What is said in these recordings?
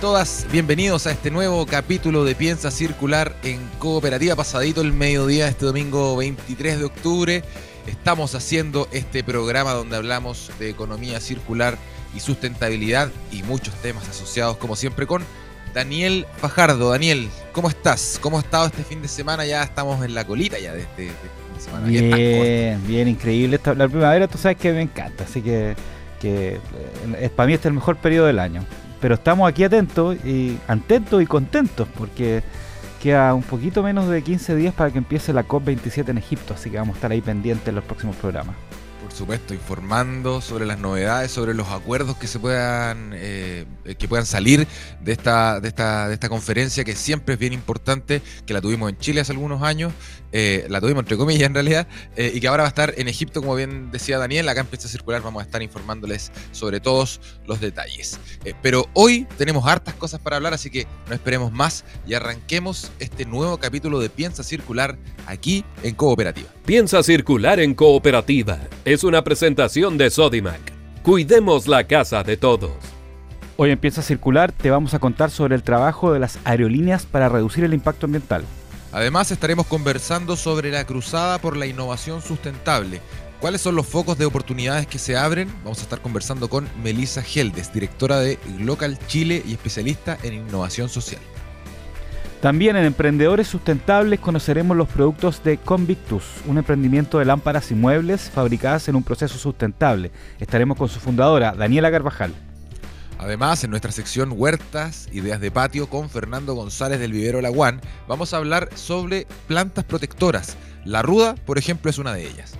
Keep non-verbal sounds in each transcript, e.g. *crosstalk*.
todas bienvenidos a este nuevo capítulo de Piensa Circular en Cooperativa. Pasadito el mediodía, este domingo 23 de octubre. Estamos haciendo este programa donde hablamos de economía circular y sustentabilidad y muchos temas asociados, como siempre, con Daniel Fajardo. Daniel, ¿cómo estás? ¿Cómo ha estado este fin de semana? Ya estamos en la colita ya de este, de este fin de semana. Bien, bien, increíble. La primavera tú sabes que me encanta, así que que eh, para mí este es el mejor periodo del año. Pero estamos aquí atentos y atentos y contentos porque queda un poquito menos de 15 días para que empiece la COP27 en Egipto, así que vamos a estar ahí pendientes en los próximos programas por supuesto, informando sobre las novedades, sobre los acuerdos que se puedan eh, que puedan salir de esta, de esta, de esta conferencia que siempre es bien importante, que la tuvimos en Chile hace algunos años, eh, la tuvimos entre comillas en realidad, eh, y que ahora va a estar en Egipto, como bien decía Daniel, acá en Pista Circular vamos a estar informándoles sobre todos los detalles. pero hoy tenemos hartas cosas para hablar, así que no esperemos más y arranquemos este nuevo capítulo de Piensa Circular aquí en Cooperativa. Piensa Circular en Cooperativa es una presentación de Sodimac. Cuidemos la casa de todos. Hoy empieza a circular, te vamos a contar sobre el trabajo de las aerolíneas para reducir el impacto ambiental. Además estaremos conversando sobre la cruzada por la innovación sustentable. ¿Cuáles son los focos de oportunidades que se abren? Vamos a estar conversando con Melissa Geldes, directora de Local Chile y especialista en innovación social. También en Emprendedores Sustentables conoceremos los productos de Convictus, un emprendimiento de lámparas y muebles fabricadas en un proceso sustentable. Estaremos con su fundadora, Daniela Carvajal. Además, en nuestra sección Huertas, Ideas de Patio con Fernando González del Vivero Laguán, vamos a hablar sobre plantas protectoras. La ruda, por ejemplo, es una de ellas.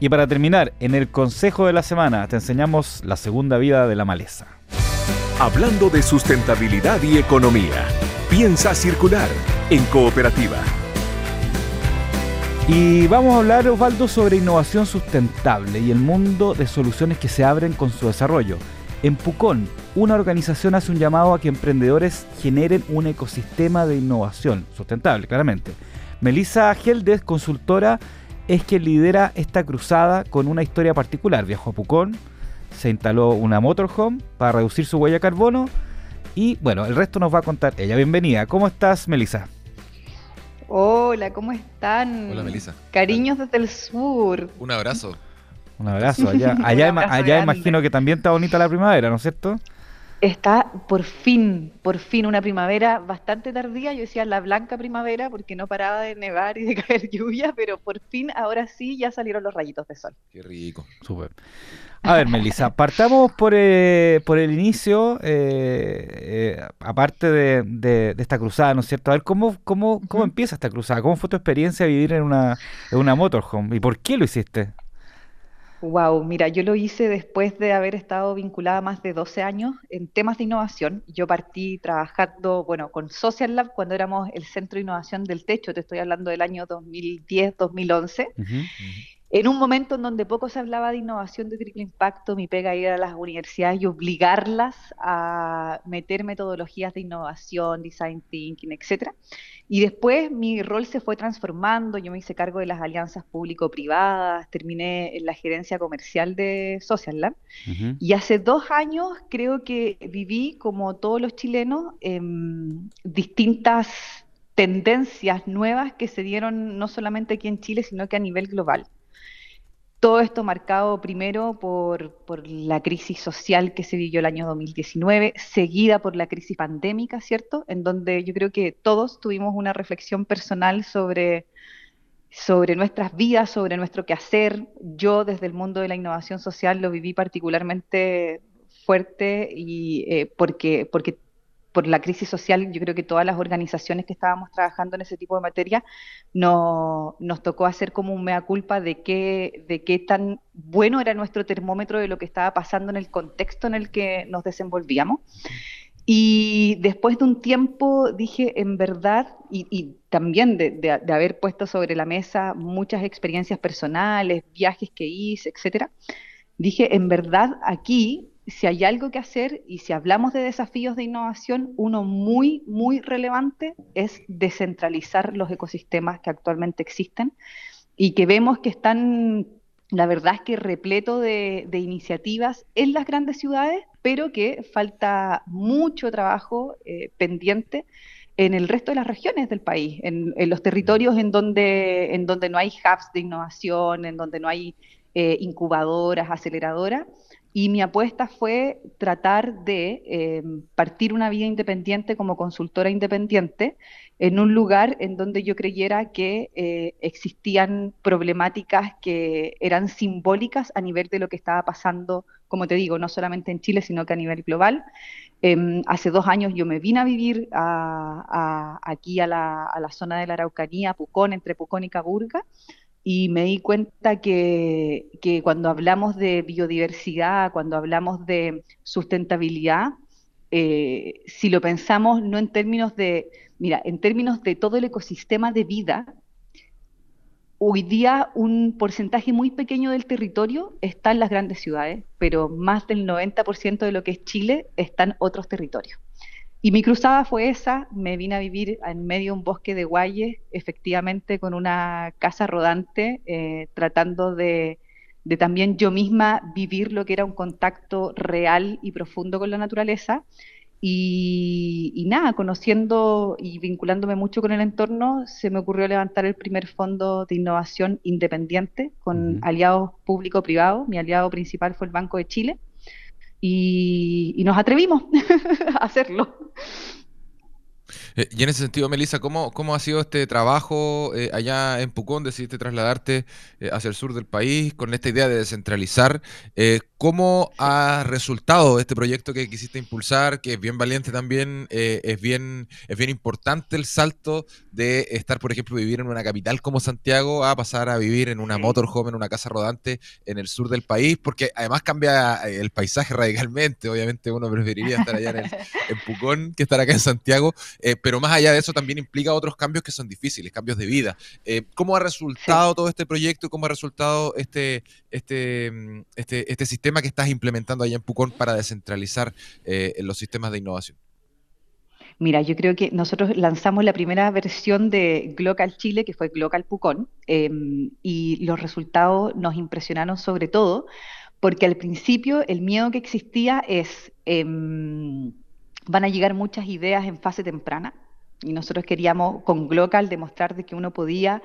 Y para terminar, en el Consejo de la Semana te enseñamos la segunda vida de la maleza. Hablando de sustentabilidad y economía. Piensa circular en cooperativa. Y vamos a hablar, Osvaldo, sobre innovación sustentable y el mundo de soluciones que se abren con su desarrollo. En Pucón, una organización hace un llamado a que emprendedores generen un ecosistema de innovación sustentable, claramente. Melissa Geldes, consultora, es quien lidera esta cruzada con una historia particular. Viajó a Pucón, se instaló una motorhome para reducir su huella de carbono y bueno, el resto nos va a contar ella. Bienvenida. ¿Cómo estás, Melissa? Hola, ¿cómo están? Hola, Melissa. Cariños desde el sur. Un abrazo. Un abrazo. Allá, *laughs* allá, allá imagino que también está bonita la primavera, ¿no es cierto? Está por fin, por fin una primavera bastante tardía. Yo decía la blanca primavera porque no paraba de nevar y de *laughs* caer lluvia, pero por fin ahora sí ya salieron los rayitos de sol. Qué rico. Súper. A ver, Melissa, partamos por, eh, por el inicio, eh, eh, aparte de, esta cruzada, ¿no es cierto? A ver, ¿cómo, cómo, cómo empieza esta cruzada? ¿Cómo fue tu experiencia vivir en una, en una motorhome? ¿Y por qué lo hiciste? Wow, mira, yo lo hice después de haber estado vinculada más de 12 años en temas de innovación. Yo partí trabajando, bueno, con Social Lab cuando éramos el Centro de Innovación del Techo, te estoy hablando del año 2010-2011 en un momento en donde poco se hablaba de innovación de triple impacto, mi pega era a las universidades y obligarlas a meter metodologías de innovación, design thinking, etcétera. Y después mi rol se fue transformando, yo me hice cargo de las alianzas público-privadas, terminé en la gerencia comercial de Social Lab. Y hace dos años creo que viví, como todos los chilenos, en distintas tendencias nuevas que se dieron no solamente aquí en Chile, sino que a nivel global. Todo esto marcado primero por, la crisis social que se vivió el año 2019, seguida por la crisis pandémica, ¿cierto? En donde yo creo que todos tuvimos una reflexión personal sobre, sobre nuestras vidas, sobre nuestro quehacer. Yo desde el mundo de la innovación social lo viví particularmente fuerte y eh, porque, porque por la crisis social, yo creo que todas las organizaciones que estábamos trabajando en ese tipo de materia no, nos tocó hacer como un mea culpa de qué, de tan bueno era nuestro termómetro de lo que estaba pasando en el contexto en el que nos desenvolvíamos. Y después de un tiempo dije, en verdad, y, también de, haber puesto sobre la mesa muchas experiencias personales, viajes que hice, etcétera, dije, en verdad aquí, si hay algo que hacer y si hablamos de desafíos de innovación, uno muy, muy relevante es descentralizar los ecosistemas que actualmente existen y que vemos que están la verdad es que repleto de, iniciativas en las grandes ciudades, pero que falta mucho trabajo eh, pendiente en el resto de las regiones del país, en, los territorios en donde, en donde no hay hubs de innovación, en donde no hay eh, incubadoras, aceleradoras. Y mi apuesta fue tratar de eh, partir una vía independiente como consultora independiente en un lugar en donde yo creyera que eh, existían problemáticas que eran simbólicas a nivel de lo que estaba pasando, como te digo, no solamente en Chile, sino que a nivel global. Em, hace dos años yo me vine a vivir aquí a la, a la, zona de la Araucanía, Pucón, entre Pucón y Caburga, y me di cuenta que, cuando hablamos de biodiversidad, cuando hablamos de sustentabilidad, eh, si lo pensamos no en términos de, mira, en términos de todo el ecosistema de vida, hoy día un porcentaje muy pequeño del territorio está en las grandes ciudades, pero más del 90% de lo que es Chile está en otros territorios. Y mi cruzada fue esa, me vine a vivir en medio de un bosque de guayes, efectivamente con una casa rodante, eh, tratando de, también yo misma vivir lo que era un contacto real y profundo con la naturaleza. Y, nada, conociendo y vinculándome mucho con el entorno, se me ocurrió levantar el primer fondo de innovación independiente con aliados público-privados. Mi aliado principal fue el Banco de Chile y, nos atrevimos *laughs* a hacerlo. Eh, y en ese sentido, Melissa, ¿cómo, ¿cómo, ha sido este trabajo eh, allá en Pucón? Decidiste trasladarte eh, hacia el sur del país con esta idea de descentralizar. ¿Cómo ha resultado este proyecto que quisiste impulsar, que es bien valiente también? es, bien, es bien importante el salto de estar, por ejemplo, vivir en una capital como Santiago a pasar a vivir en una motorhome, en una casa rodante en el sur del país, porque además cambia el paisaje radicalmente. Obviamente uno preferiría estar allá en, Pucón que estar acá en Santiago pero más allá de eso también implica otros cambios que son difíciles, cambios de vida. Eh, ¿Cómo ha resultado todo este proyecto? ¿Cómo ha resultado este, este, mm, este, este sistema que estás implementando allá en Pucón para descentralizar eh, los sistemas de innovación? Mira, yo creo que nosotros lanzamos la primera versión de Glocal Chile, que fue Glocal Pucón, em, y los resultados nos impresionaron sobre todo porque al principio el miedo que existía es... Em, van a llegar muchas ideas en fase temprana y nosotros queríamos con Glocal demostrar de que uno podía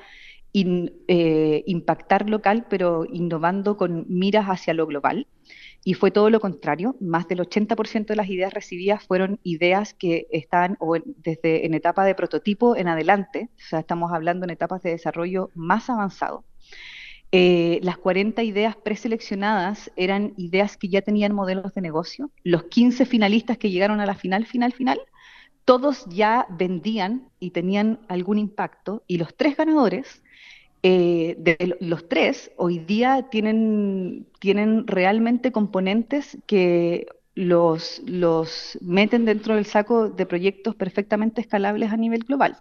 eh, impactar local, pero innovando con miras hacia lo global. Y fue todo lo contrario, más del 80% de las ideas recibidas fueron ideas que están o desde en etapa de prototipo en adelante, o sea, estamos hablando en etapas de desarrollo más avanzado. Eh, las 40 ideas preseleccionadas eran ideas que ya tenían modelos de negocio. Los 15 finalistas que llegaron a la final, final, final, todos ya vendían y tenían algún impacto. Y los tres ganadores, eh, de los tres, hoy día tienen, tienen realmente componentes que los, los meten dentro del saco de proyectos perfectamente escalables a nivel global.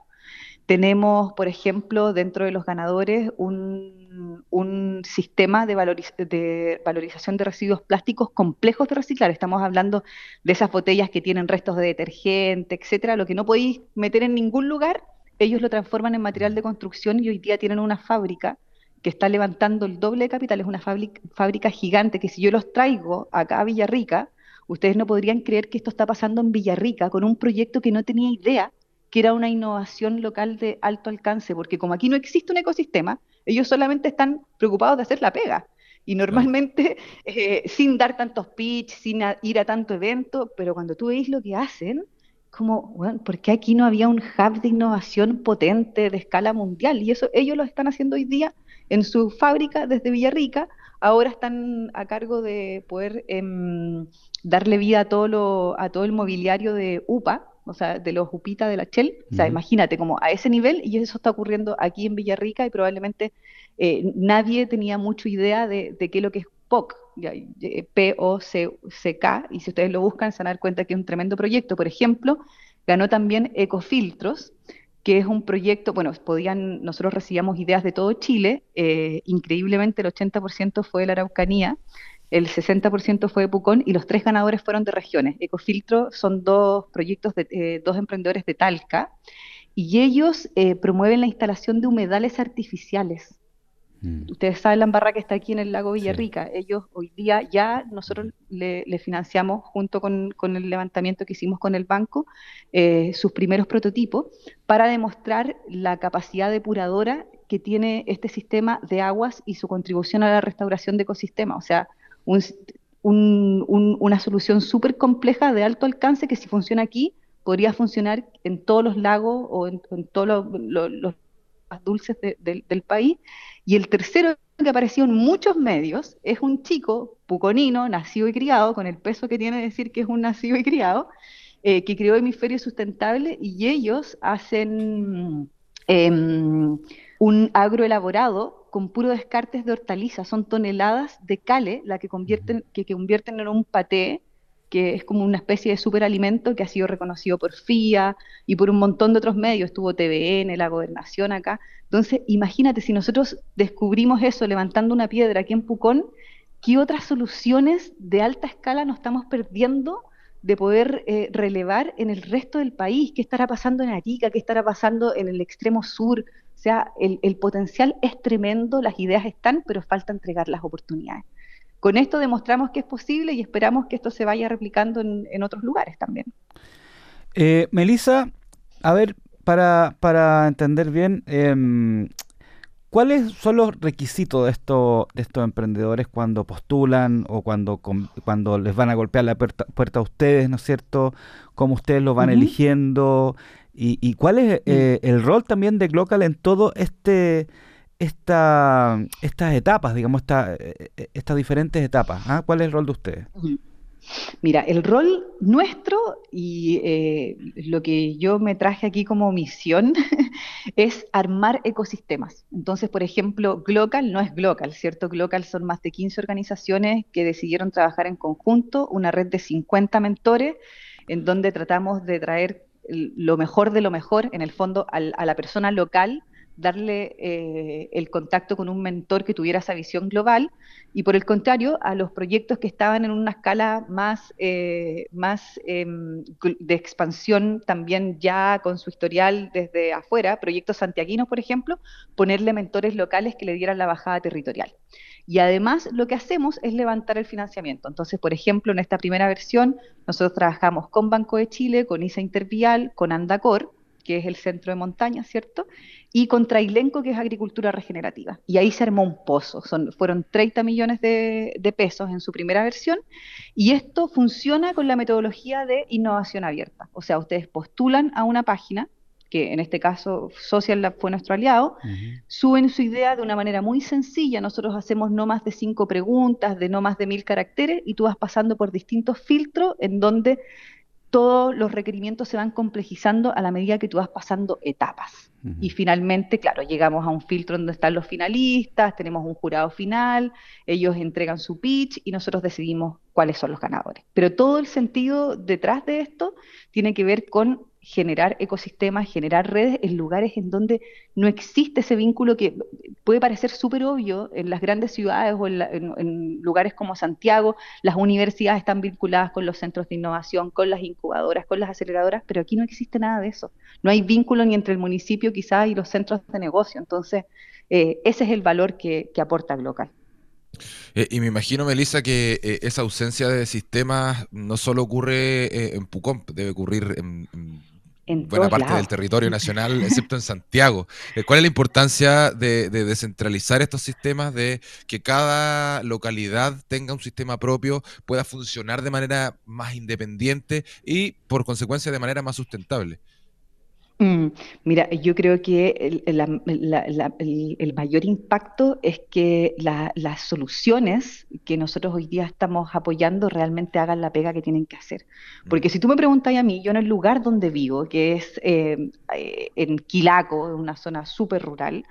Tenemos, por ejemplo, dentro de los ganadores un un, sistema de, valorización de residuos plásticos complejos de reciclar. Estamos hablando de esas botellas que tienen restos de detergente, etcétera, lo que no podéis meter en ningún lugar, ellos lo transforman en material de construcción y hoy día tienen una fábrica que está levantando el doble de capital, es una fábrica, fábrica gigante que si yo los traigo acá a Villarrica, ustedes no podrían creer que esto está pasando en Villarrica con un proyecto que no tenía idea que era una innovación local de alto alcance, porque como aquí no existe un ecosistema, ellos solamente están preocupados de hacer la pega. Y normalmente, *laughs* eh, sin dar tantos pitch, sin ir a tanto evento, pero cuando tú veis lo que hacen, como, bueno, ¿por qué aquí no había un hub de innovación potente de escala mundial? Y eso ellos lo están haciendo hoy día en su fábrica desde Villarrica. Ahora están a cargo de poder em, darle vida a todo, lo, a todo el mobiliario de UPA, o sea, de los Upita de la Shell. O sea, imagínate, como a ese nivel, y eso está ocurriendo aquí en Villarrica y probablemente eh, nadie tenía mucha idea de, qué es lo que POC, P-O-C-K, y si ustedes lo buscan se van a dar cuenta que es un tremendo proyecto. Por ejemplo, ganó también Ecofiltros, que es un proyecto, bueno, podían, nosotros recibíamos ideas de todo Chile, eh, increíblemente el 80% fue de la Araucanía, el 60% fue de Pucón y los tres ganadores fueron de regiones. Ecofiltro son dos proyectos de eh, dos emprendedores de Talca y ellos eh, promueven la instalación de humedales artificiales. Mm. Ustedes saben la embarra que está aquí en el lago Villarrica. Ellos hoy día ya nosotros le, financiamos junto con, el levantamiento que hicimos con el banco eh, sus primeros prototipos para demostrar la capacidad depuradora que tiene este sistema de aguas y su contribución a la restauración de ecosistemas. O sea, una solución súper compleja de alto alcance que si funciona aquí podría funcionar en todos los lagos o en, todos los, dulces del país. Y el tercero que apareció en muchos medios es un chico puconino, nacido y criado, con el peso que tiene decir que es un nacido y criado, eh, que creó Hemisferio Sustentable y ellos hacen em, un agroelaborado con puro descartes de hortalizas. Son toneladas de cale la que convierten, que, que convierten en un paté que es como una especie de superalimento que ha sido reconocido por FIA y por un montón de otros medios, estuvo TVN, la gobernación acá. Entonces, imagínate, si nosotros descubrimos eso levantando una piedra aquí en Pucón, ¿qué otras soluciones de alta escala nos estamos perdiendo de poder eh, relevar en el resto del país? ¿Qué estará pasando en Arica? ¿Qué estará pasando en el extremo sur? O sea, el, el potencial es tremendo, las ideas están, pero falta entregar las oportunidades con esto demostramos que es posible y esperamos que esto se vaya replicando en, otros lugares también. Eh, Melissa, a ver, para, para entender bien, em, ¿cuáles son los requisitos de, esto, de estos emprendedores cuando postulan o cuando, cuando les van a golpear la puerta, a ustedes, ¿no es cierto? ¿Cómo ustedes lo van eligiendo? Y, cuál es mm. eh, el rol también de Glocal en todo este esta, estas etapas, digamos, esta, eh, eh, estas diferentes etapas? ¿ah? ¿Cuál es el rol de ustedes? Mira, el rol nuestro y eh, lo que yo me traje aquí como misión *laughs* es armar ecosistemas. Entonces, por ejemplo, Glocal no es Glocal, ¿cierto? Glocal son más de 15 organizaciones que decidieron trabajar en conjunto, una red de 50 mentores, en donde tratamos de traer lo mejor de lo mejor, en el fondo, a la persona local darle eh, el contacto con un mentor que tuviera esa visión global y por el contrario a los proyectos que estaban en una escala más, eh, más em, de expansión también ya con su historial desde afuera, proyectos santiaguinos por ejemplo, ponerle mentores locales que le dieran la bajada territorial. Y además lo que hacemos es levantar el financiamiento. Entonces, por ejemplo, en esta primera versión, nosotros trabajamos con Banco de Chile, con ISA Intervial, con Andacor, que es el centro de montaña, ¿cierto? y contra Ilenco, que es agricultura regenerativa. Y ahí se armó un pozo, Son, fueron 30 millones de, pesos en su primera versión, y esto funciona con la metodología de innovación abierta. O sea, ustedes postulan a una página, que en este caso Social Lab fue nuestro aliado, suben su idea de una manera muy sencilla, nosotros hacemos no más de cinco preguntas, de no más de mil caracteres, y tú vas pasando por distintos filtros en donde todos los requerimientos se van complejizando a la medida que tú vas pasando etapas. Y finalmente, claro, llegamos a un filtro donde están los finalistas, tenemos un jurado final, ellos entregan su pitch y nosotros decidimos cuáles son los ganadores. Pero todo el sentido detrás de esto tiene que ver con generar ecosistemas, generar redes en lugares en donde no existe ese vínculo que puede parecer súper obvio en las grandes ciudades o en, lugares como Santiago. Las universidades están vinculadas con los centros de innovación, con las incubadoras, con las aceleradoras, pero aquí no existe nada de eso. No hay vínculo ni entre el municipio quizás y los centros de negocio. Entonces, eh, ese es el valor que, aporta Glocal. Eh, y me imagino, Melissa, que eh, esa ausencia de sistemas no solo ocurre en Pucón, debe ocurrir en buena parte del territorio *laughs* nacional, excepto en Santiago. Eh, ¿Cuál es la importancia de, descentralizar estos sistemas, de que cada localidad tenga un sistema propio, pueda funcionar de manera más independiente y, por consecuencia, de manera más sustentable? Mm, mira, yo creo que el, mayor impacto es que las soluciones que nosotros hoy día estamos apoyando realmente hagan la pega que tienen que hacer. Porque si tú me preguntas a mí, yo en el lugar donde vivo, que es eh, eh, en Quilaco, una zona súper rural,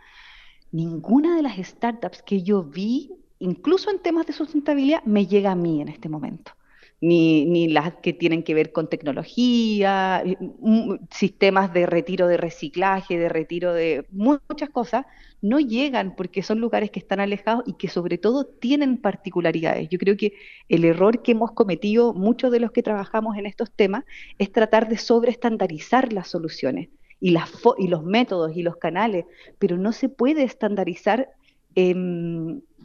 ninguna de las startups que yo vi incluso en temas de sustentabilidad, me llega a mí en este momento ni, ni las que tienen que ver con tecnología, eh, sistemas de retiro de reciclaje, de retiro de muchas cosas, no llegan porque son lugares que están alejados y que sobre todo tienen particularidades. Yo creo que el error que hemos cometido muchos de los que trabajamos en estos temas es tratar de sobreestandarizar las soluciones y, las y los métodos y los canales, pero no se puede estandarizar. Eh,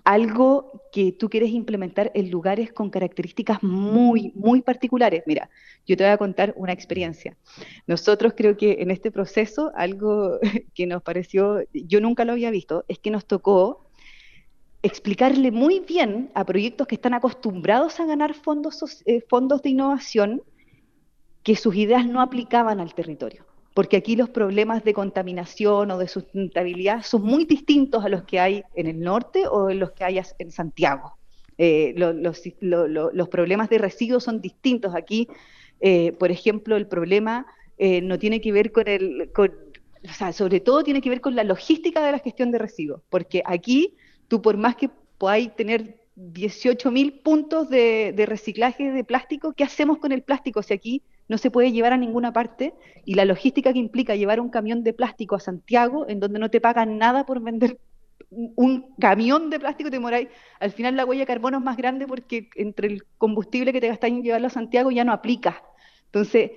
algo que tú quieres implementar en lugares con características muy, muy particulares. Mira, yo te voy a contar una experiencia. Nosotros creo que en este proceso, algo *laughs* que nos pareció, yo nunca lo había visto, es que nos tocó explicarle muy bien a proyectos que están acostumbrados a ganar fondos, eh, fondos de innovación que sus ideas no aplicaban al territorio porque aquí los problemas de contaminación o de sustentabilidad son muy distintos a los que hay en el norte o en los que hay en Santiago. Eh, los, problemas de residuos son distintos. Aquí, eh, por ejemplo, el problema eh, no tiene que ver con el, o sea, sobre todo tiene que ver con la logística de la gestión de residuos, porque aquí tú por más que podáis tener 18.000 puntos de reciclaje de plástico, ¿qué hacemos con el plástico si aquí no se puede llevar a ninguna parte y la logística que implica llevar un camión de plástico a Santiago, en donde no te pagan nada por vender un camión de plástico, te moráis. Al final la huella de carbono es más grande porque entre el combustible que te gastáis en llevarlo a Santiago ya no aplica. Entonces,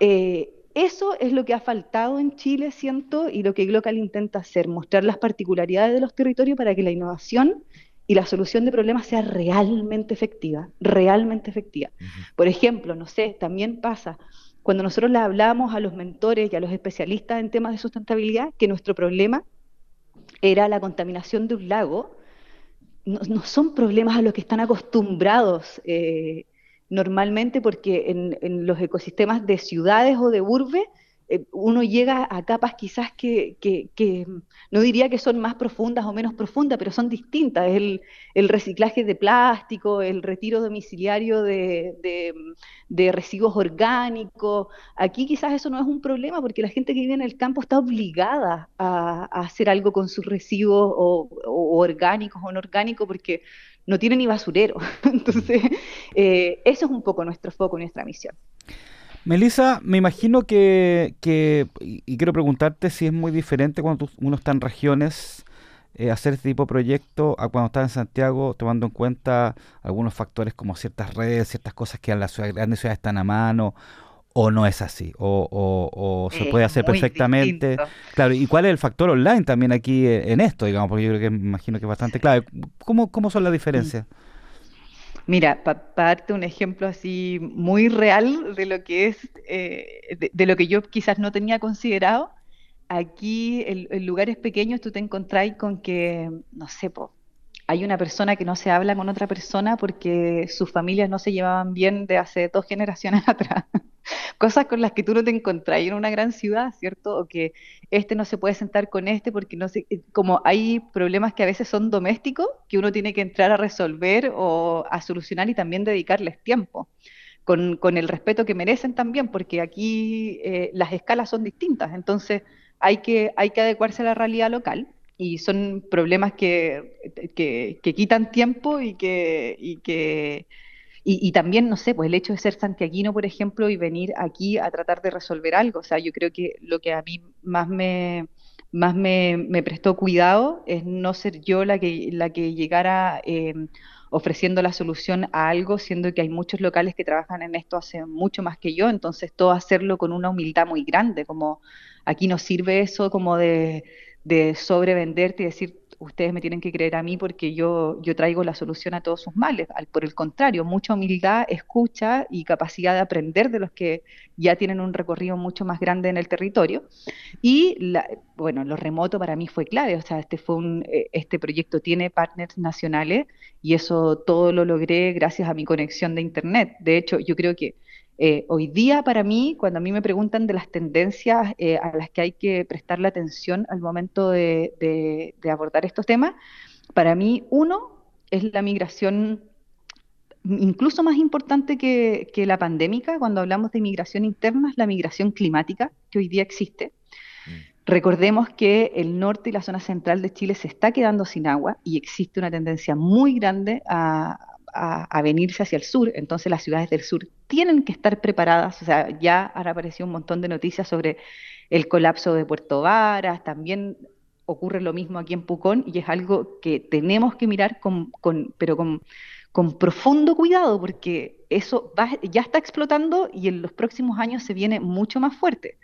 eh, eso es lo que ha faltado en Chile, siento, y lo que Glocal intenta hacer, mostrar las particularidades de los territorios para que la innovación y la solución de problemas sea realmente efectiva, realmente efectiva. Por ejemplo, no sé, también pasa cuando nosotros le hablamos a los mentores y a los especialistas en temas de sustentabilidad que nuestro problema era la contaminación de un lago, no, son problemas a los que están acostumbrados eh, normalmente porque en, en, los ecosistemas de ciudades o de urbe eh, uno llega a capas quizás que, no diría que son más profundas o menos profundas, pero son distintas. El, el reciclaje de plástico, el retiro domiciliario de, residuos orgánicos. Aquí quizás eso no es un problema porque la gente que vive en el campo está obligada a, hacer algo con sus residuos o, orgánicos o no orgánicos porque no tiene ni basurero. *laughs* Entonces, eh, eso es un poco nuestro foco, nuestra misión. Melissa, me imagino que, y quiero preguntarte si es muy diferente cuando uno está en regiones eh, hacer este tipo de proyecto a cuando está en Santiago, tomando en cuenta algunos factores como ciertas redes, ciertas cosas que en las grandes ciudades están a mano, o no es así, o, se puede hacer perfectamente. Claro, ¿y cuál es el factor online también aquí eh, en esto, digamos? Porque yo creo que me imagino que es bastante clave. ¿Cómo, cómo son las diferencias? Mira, para darte un ejemplo así muy real de lo que es, eh, de, lo que yo quizás no tenía considerado, aquí en, lugares pequeños tú te encontrás con que, no sé, hay una persona que no se habla con otra persona porque sus familias no se llevaban bien de hace dos generaciones *laughs* atrás cosas con las que tú no te encontrás en una gran ciudad, ¿cierto? O que este no se puede sentar con este porque no sé, eh, como hay problemas que a veces son domésticos que uno tiene que entrar a resolver o a solucionar y también dedicarles tiempo. Con, el respeto que merecen también, porque aquí eh, las escalas son distintas, entonces hay que, hay que adecuarse a la realidad local y son problemas que, que, quitan tiempo y que, y que y, también, no sé, pues el hecho de ser santiaguino, por ejemplo, y venir aquí a tratar de resolver algo. O sea, yo creo que lo que a mí más me, más me, prestó cuidado es no ser yo la que, la que llegara em, ofreciendo la solución a algo, siendo que hay muchos locales que trabajan en esto hace mucho más que yo, entonces todo hacerlo con una humildad muy grande, como aquí nos sirve eso como de, de sobrevenderte y decir, ustedes me tienen que creer a mí porque yo, yo traigo la solución a todos sus males. por el contrario, mucha humildad, escucha y capacidad de aprender de los que ya tienen un recorrido mucho más grande en el territorio. Y bueno, lo remoto para mí fue clave. O sea, este, fue un, eh, este proyecto tiene partners nacionales y eso todo lo logré gracias a mi conexión de Internet. De hecho, yo creo que eh, hoy día para mí, cuando a mí me preguntan de las tendencias eh, a las que hay que prestarle atención al momento de, abordar estos temas, para mí uno es la migración incluso más importante que, la pandémica, cuando hablamos de migración interna, es la migración climática que hoy día existe. Mm. Recordemos que el norte y la zona central de Chile se está quedando sin agua y existe una tendencia muy grande a, venirse hacia el sur. Entonces las ciudades del sur tienen que estar preparadas. O sea, ya han aparecido un montón de noticias sobre el colapso de Puerto Varas. También ocurre lo mismo aquí en Pucón y es algo que tenemos que mirar con, pero con, con profundo cuidado porque eso ya está explotando y en los próximos años se viene mucho más fuerte.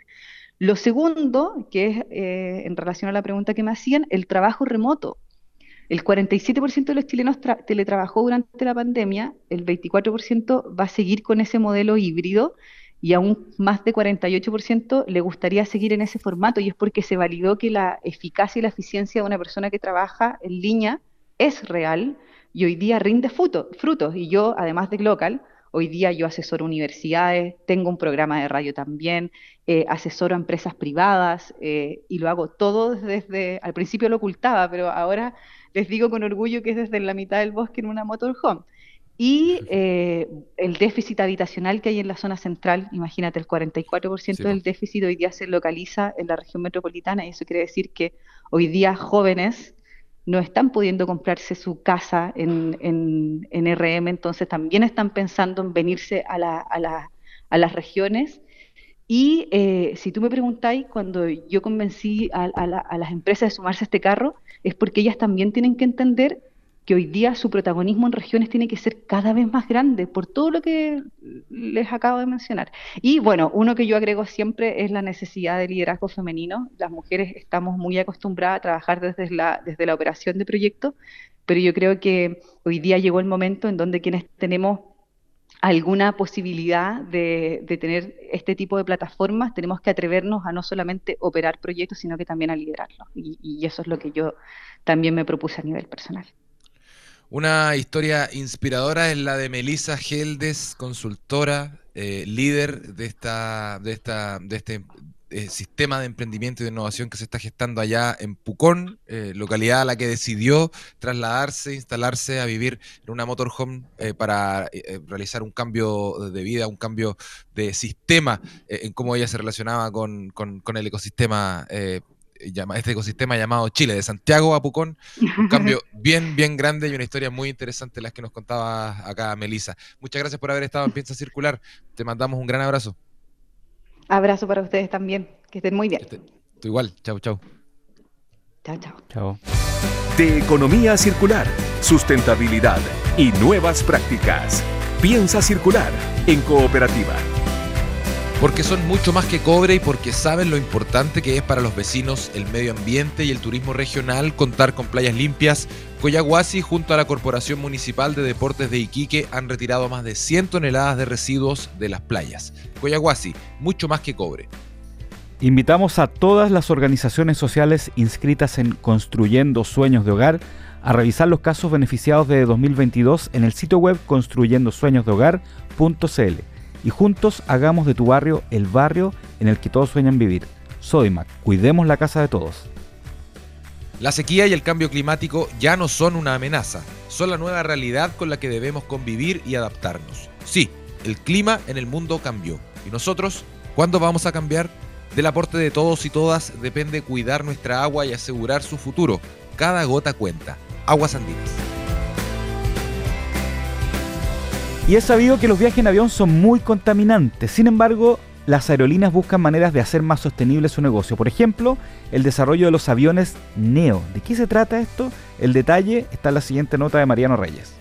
Lo segundo, que es eh, en relación a la pregunta que me hacían, el trabajo remoto. El 47% de los chilenos teletrabajó durante la pandemia, el 24% va a seguir con ese modelo híbrido y aún más de 48% le gustaría seguir en ese formato y es porque se validó que la eficacia y la eficiencia de una persona que trabaja en línea es real y hoy día rinde frutos. Y yo, además de local, Hoy día yo asesoro universidades, tengo un programa de radio también, eh, asesoro a empresas privadas eh, y lo hago todo desde, al principio lo ocultaba, pero ahora les digo con orgullo que es desde la mitad del bosque en una motorhome. Y eh, el déficit habitacional que hay en la zona central, imagínate, el 44% del déficit hoy día se localiza en la región metropolitana y eso quiere decir que hoy día jóvenes no están pudiendo comprarse su casa en, en, RM, entonces también están pensando en venirse a, la, a, la, a las regiones. Y eh, si tú me preguntáis, cuando yo convencí a, a, las empresas de sumarse a este carro, es porque ellas también tienen que entender que hoy día su protagonismo en regiones tiene que ser cada vez más grande por todo lo que les acabo de mencionar. Y bueno, uno que yo agrego siempre es la necesidad de liderazgo femenino. Las mujeres estamos muy acostumbradas a trabajar desde la, desde la operación de proyectos, pero yo creo que hoy día llegó el momento en donde quienes tenemos alguna posibilidad de, tener este tipo de plataformas, tenemos que atrevernos a no solamente operar proyectos, sino que también a liderarlos. y eso es lo que yo también me propuse a nivel personal. Una historia inspiradora es la de Melissa Geldes, consultora, eh, líder de, esta, de, esta, de este eh, sistema de emprendimiento y de innovación que se está gestando allá en Pucón, eh, localidad a la que decidió trasladarse, instalarse a vivir en una motorhome para realizar un cambio de vida, un cambio de sistema en cómo ella se relacionaba con, con el ecosistema este ecosistema llamado Chile, de Santiago a Pucón. Un cambio *laughs* bien, bien grande y una historia muy interesante las que nos contaba acá Melisa. Muchas gracias por haber estado en Piensa Circular. Te mandamos un gran abrazo. Abrazo para ustedes también. Que estén muy bien. tú igual. Chau, chau. Chao, chao. Chao. De economía circular, sustentabilidad y nuevas prácticas. Piensa circular en cooperativa porque son mucho más que cobre y porque saben lo importante que es para los vecinos, el medio ambiente y el turismo regional contar con playas limpias. Coyahuasi junto a la Corporación Municipal de Deportes de Iquique han retirado más de 100 toneladas de residuos de las playas. Coyahuasi, mucho más que cobre. Invitamos a todas las organizaciones sociales inscritas en Construyendo Sueños de Hogar a revisar los casos beneficiados de 2022 en el sitio web construyendosueñosdehogar.cl y juntos hagamos de tu barrio el barrio en el que todos sueñan vivir. Sodimac, cuidemos la casa de todos. La sequía y el cambio climático ya no son una amenaza, son la nueva realidad con la que debemos convivir y adaptarnos. Sí, el clima en el mundo cambió. ¿Y nosotros? ¿Cuándo vamos a cambiar? Del aporte de todos y todas depende cuidar nuestra agua y asegurar su futuro. Cada gota cuenta. Aguas andinas. Y es sabido que los viajes en avión son muy contaminantes. Sin embargo, las aerolíneas buscan maneras de hacer más sostenible su negocio. Por ejemplo, el desarrollo de los aviones Neo. ¿De qué se trata esto? El detalle está en la siguiente nota de Mariano Reyes.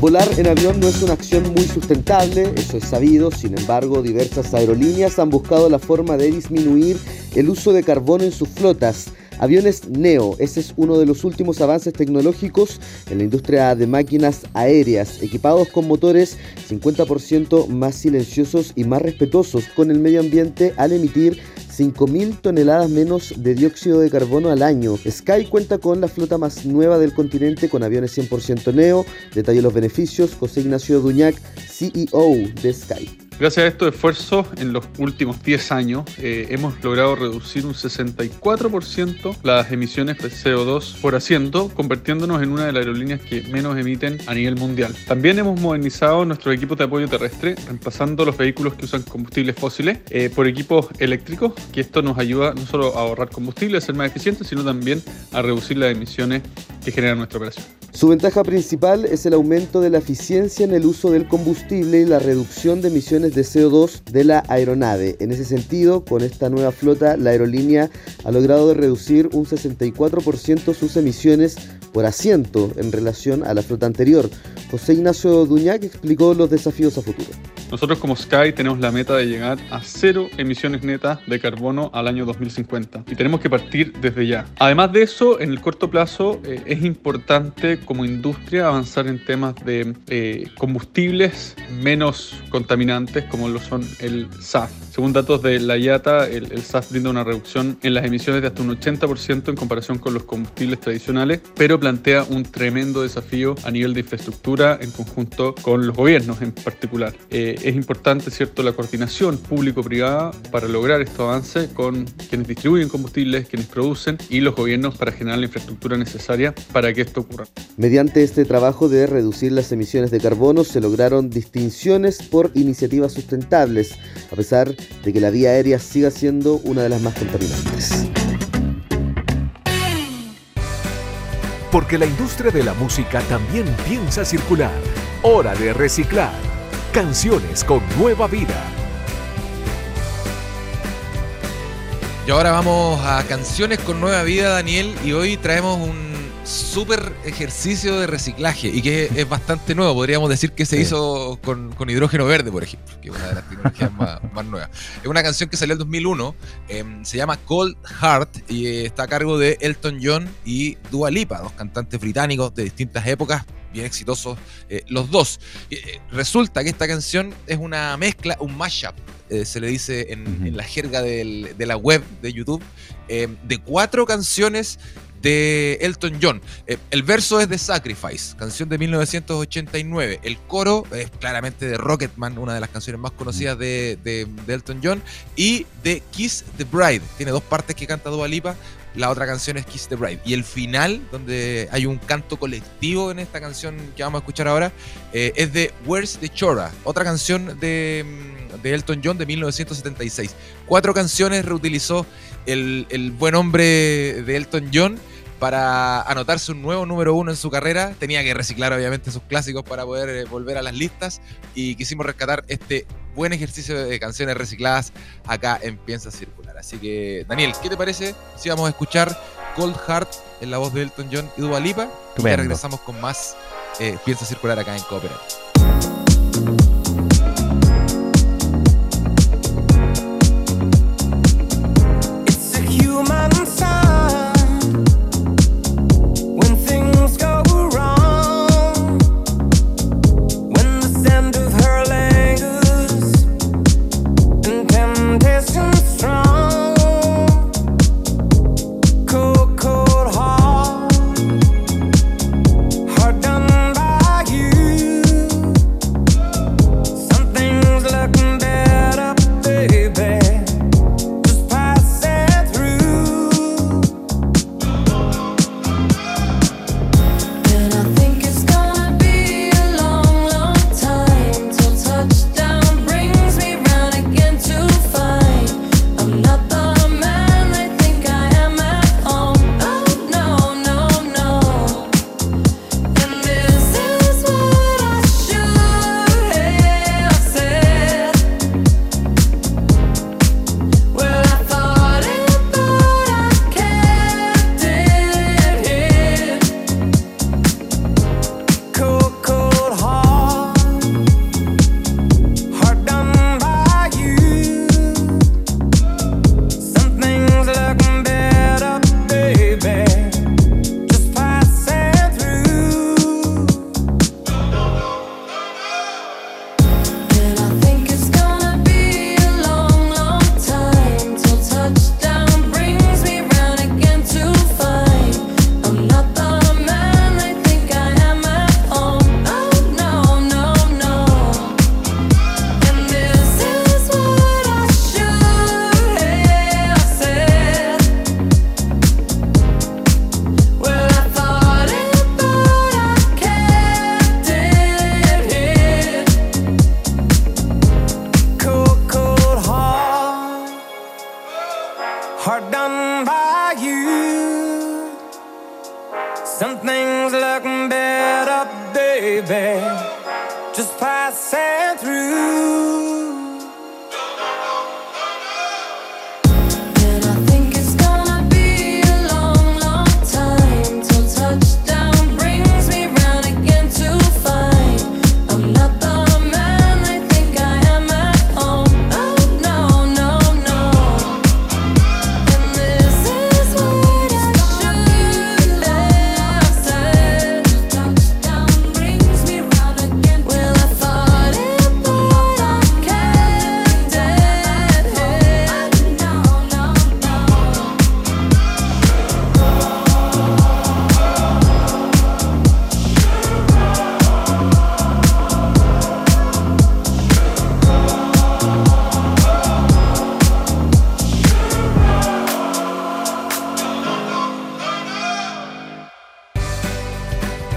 Volar en avión no es una acción muy sustentable, eso es sabido, sin embargo diversas aerolíneas han buscado la forma de disminuir el uso de carbono en sus flotas. Aviones Neo, ese es uno de los últimos avances tecnológicos en la industria de máquinas aéreas, equipados con motores 50% más silenciosos y más respetuosos con el medio ambiente al emitir 5.000 toneladas menos de dióxido de carbono al año. Sky cuenta con la flota más nueva del continente con aviones 100% Neo. Detalla los beneficios José Ignacio Duñac, CEO de Sky. Gracias a estos esfuerzos, en los últimos 10 años eh, hemos logrado reducir un 64% las emisiones de CO2 por asiento, convirtiéndonos en una de las aerolíneas que menos emiten a nivel mundial. También hemos modernizado nuestros equipos de apoyo terrestre, reemplazando los vehículos que usan combustibles fósiles eh, por equipos eléctricos, que esto nos ayuda no solo a ahorrar combustible, a ser más eficientes, sino también a reducir las emisiones que genera nuestra operación. Su ventaja principal es el aumento de la eficiencia en el uso del combustible y la reducción de emisiones de CO2 de la aeronave. En ese sentido, con esta nueva flota, la aerolínea ha logrado reducir un 64% sus emisiones por asiento en relación a la flota anterior. José Ignacio Duñac explicó los desafíos a futuro. Nosotros como Sky tenemos la meta de llegar a cero emisiones netas de carbono al año 2050 y tenemos que partir desde ya. Además de eso, en el corto plazo eh, es importante como industria avanzar en temas de eh, combustibles menos contaminantes como lo son el SAF. Según datos de la IATA, el, el SAF brinda una reducción en las emisiones de hasta un 80% en comparación con los combustibles tradicionales, pero plantea un tremendo desafío a nivel de infraestructura en conjunto con los gobiernos en particular. Eh, es importante, ¿cierto?, la coordinación público-privada para lograr este avance con quienes distribuyen combustibles, quienes producen y los gobiernos para generar la infraestructura necesaria para que esto ocurra. Mediante este trabajo de reducir las emisiones de carbono se lograron distinciones por iniciativas sustentables, a pesar de que la vía aérea siga siendo una de las más contaminantes. Porque la industria de la música también piensa circular. Hora de reciclar. Canciones con nueva vida. Y ahora vamos a canciones con nueva vida, Daniel, y hoy traemos un súper ejercicio de reciclaje y que es bastante nuevo. Podríamos decir que se hizo con, con hidrógeno verde, por ejemplo, que es una de las tecnologías más, más nuevas. Es una canción que salió en 2001, eh, se llama Cold Heart y eh, está a cargo de Elton John y Dua Lipa, dos cantantes británicos de distintas épocas, bien exitosos eh, los dos. Eh, resulta que esta canción es una mezcla, un mashup, se le dice en, la jerga del- de la web de YouTube, eh, de cuatro canciones de Elton John. Eh, el verso es de Sacrifice, canción de 1989. El coro es claramente de Rocketman, una de las canciones más conocidas de, de- Elton John. Y de Kiss the Bride. Tiene dos partes que canta Dua Lipa. La otra canción es Kiss the Bride. Y el final, donde hay un canto colectivo en esta canción que vamos a escuchar ahora, eh, es de Where's the Chora, otra canción de, mm, de Elton John de 1976. Cuatro canciones reutilizó el, el buen hombre de Elton John para anotarse un nuevo número uno en su carrera. Tenía que reciclar obviamente sus clásicos para poder eh, volver a las listas y quisimos rescatar este buen ejercicio de canciones recicladas acá en Piensa Circular. Así que, Daniel, ¿qué te parece si vamos a escuchar Cold Heart en la voz de Elton John y Dua Lipa? Y ya regresamos con más eh, Piensa Circular acá en Cooperar.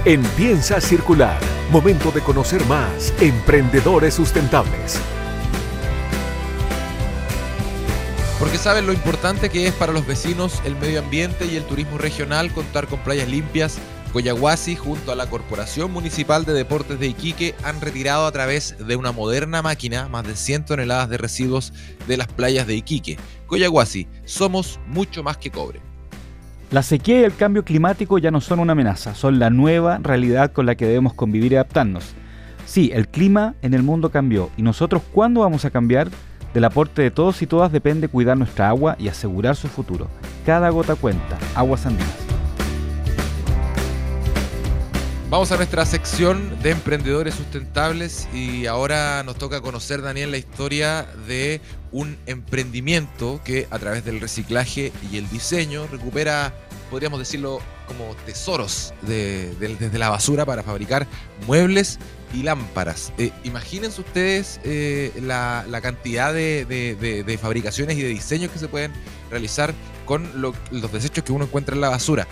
Empieza a circular. Momento de conocer más. Emprendedores sustentables. Porque saben lo importante que es para los vecinos, el medio ambiente y el turismo regional contar con playas limpias. Coyahuasi, junto a la Corporación Municipal de Deportes de Iquique, han retirado a través de una moderna máquina más de 100 toneladas de residuos de las playas de Iquique. Coyahuasi, somos mucho más que cobre. La sequía y el cambio climático ya no son una amenaza, son la nueva realidad con la que debemos convivir y adaptarnos. Sí, el clima en el mundo cambió y nosotros ¿cuándo vamos a cambiar? Del aporte de todos y todas depende cuidar nuestra agua y asegurar su futuro. Cada gota cuenta. Aguas Andinas. Vamos a nuestra sección de emprendedores sustentables y ahora nos toca conocer, Daniel, la historia de un emprendimiento que a través del reciclaje y el diseño recupera, podríamos decirlo, como tesoros de- de- desde la basura para fabricar muebles y lámparas. Eh, imagínense ustedes eh, la, la cantidad de, de- fabricaciones y de diseños que se pueden realizar con lo- los desechos que uno encuentra en la basura.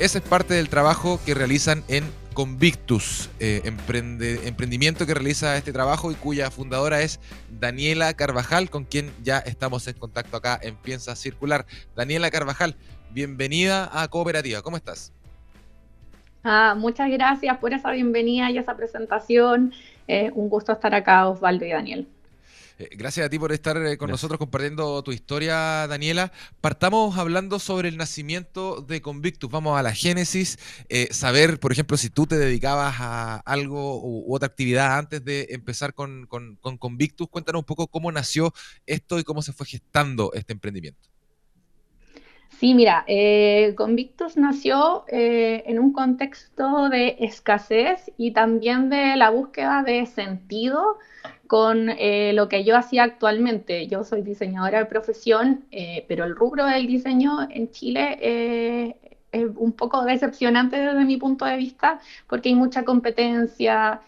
Ese es parte del trabajo que realizan en Convictus, eh, emprendimiento que realiza este trabajo y cuya fundadora es Daniela Carvajal, con quien ya estamos en contacto acá en Piensa Circular. Daniela Carvajal, bienvenida a Cooperativa, ¿cómo estás? Ah, muchas gracias por esa bienvenida y esa presentación. Eh, un gusto estar acá, Osvaldo y Daniel. Eh, Gracias a ti por estar eh, con Gracias. nosotros compartiendo tu historia, Daniela. Partamos hablando sobre el nacimiento de Convictus. Vamos a la génesis, eh, saber, por ejemplo, si tú te dedicabas a algo u, u otra actividad antes de empezar con, con, con Convictus. Cuéntanos un poco cómo nació esto y cómo se fue gestando este emprendimiento. Sí, mira, eh, Convictus nació eh, en un contexto de escasez y también de la búsqueda de sentido con eh, lo que yo hacía actualmente. Yo soy diseñadora de profesión, pero el rubro del diseño en Chile es un poco decepcionante desde mi punto de vista porque hay mucha competencia,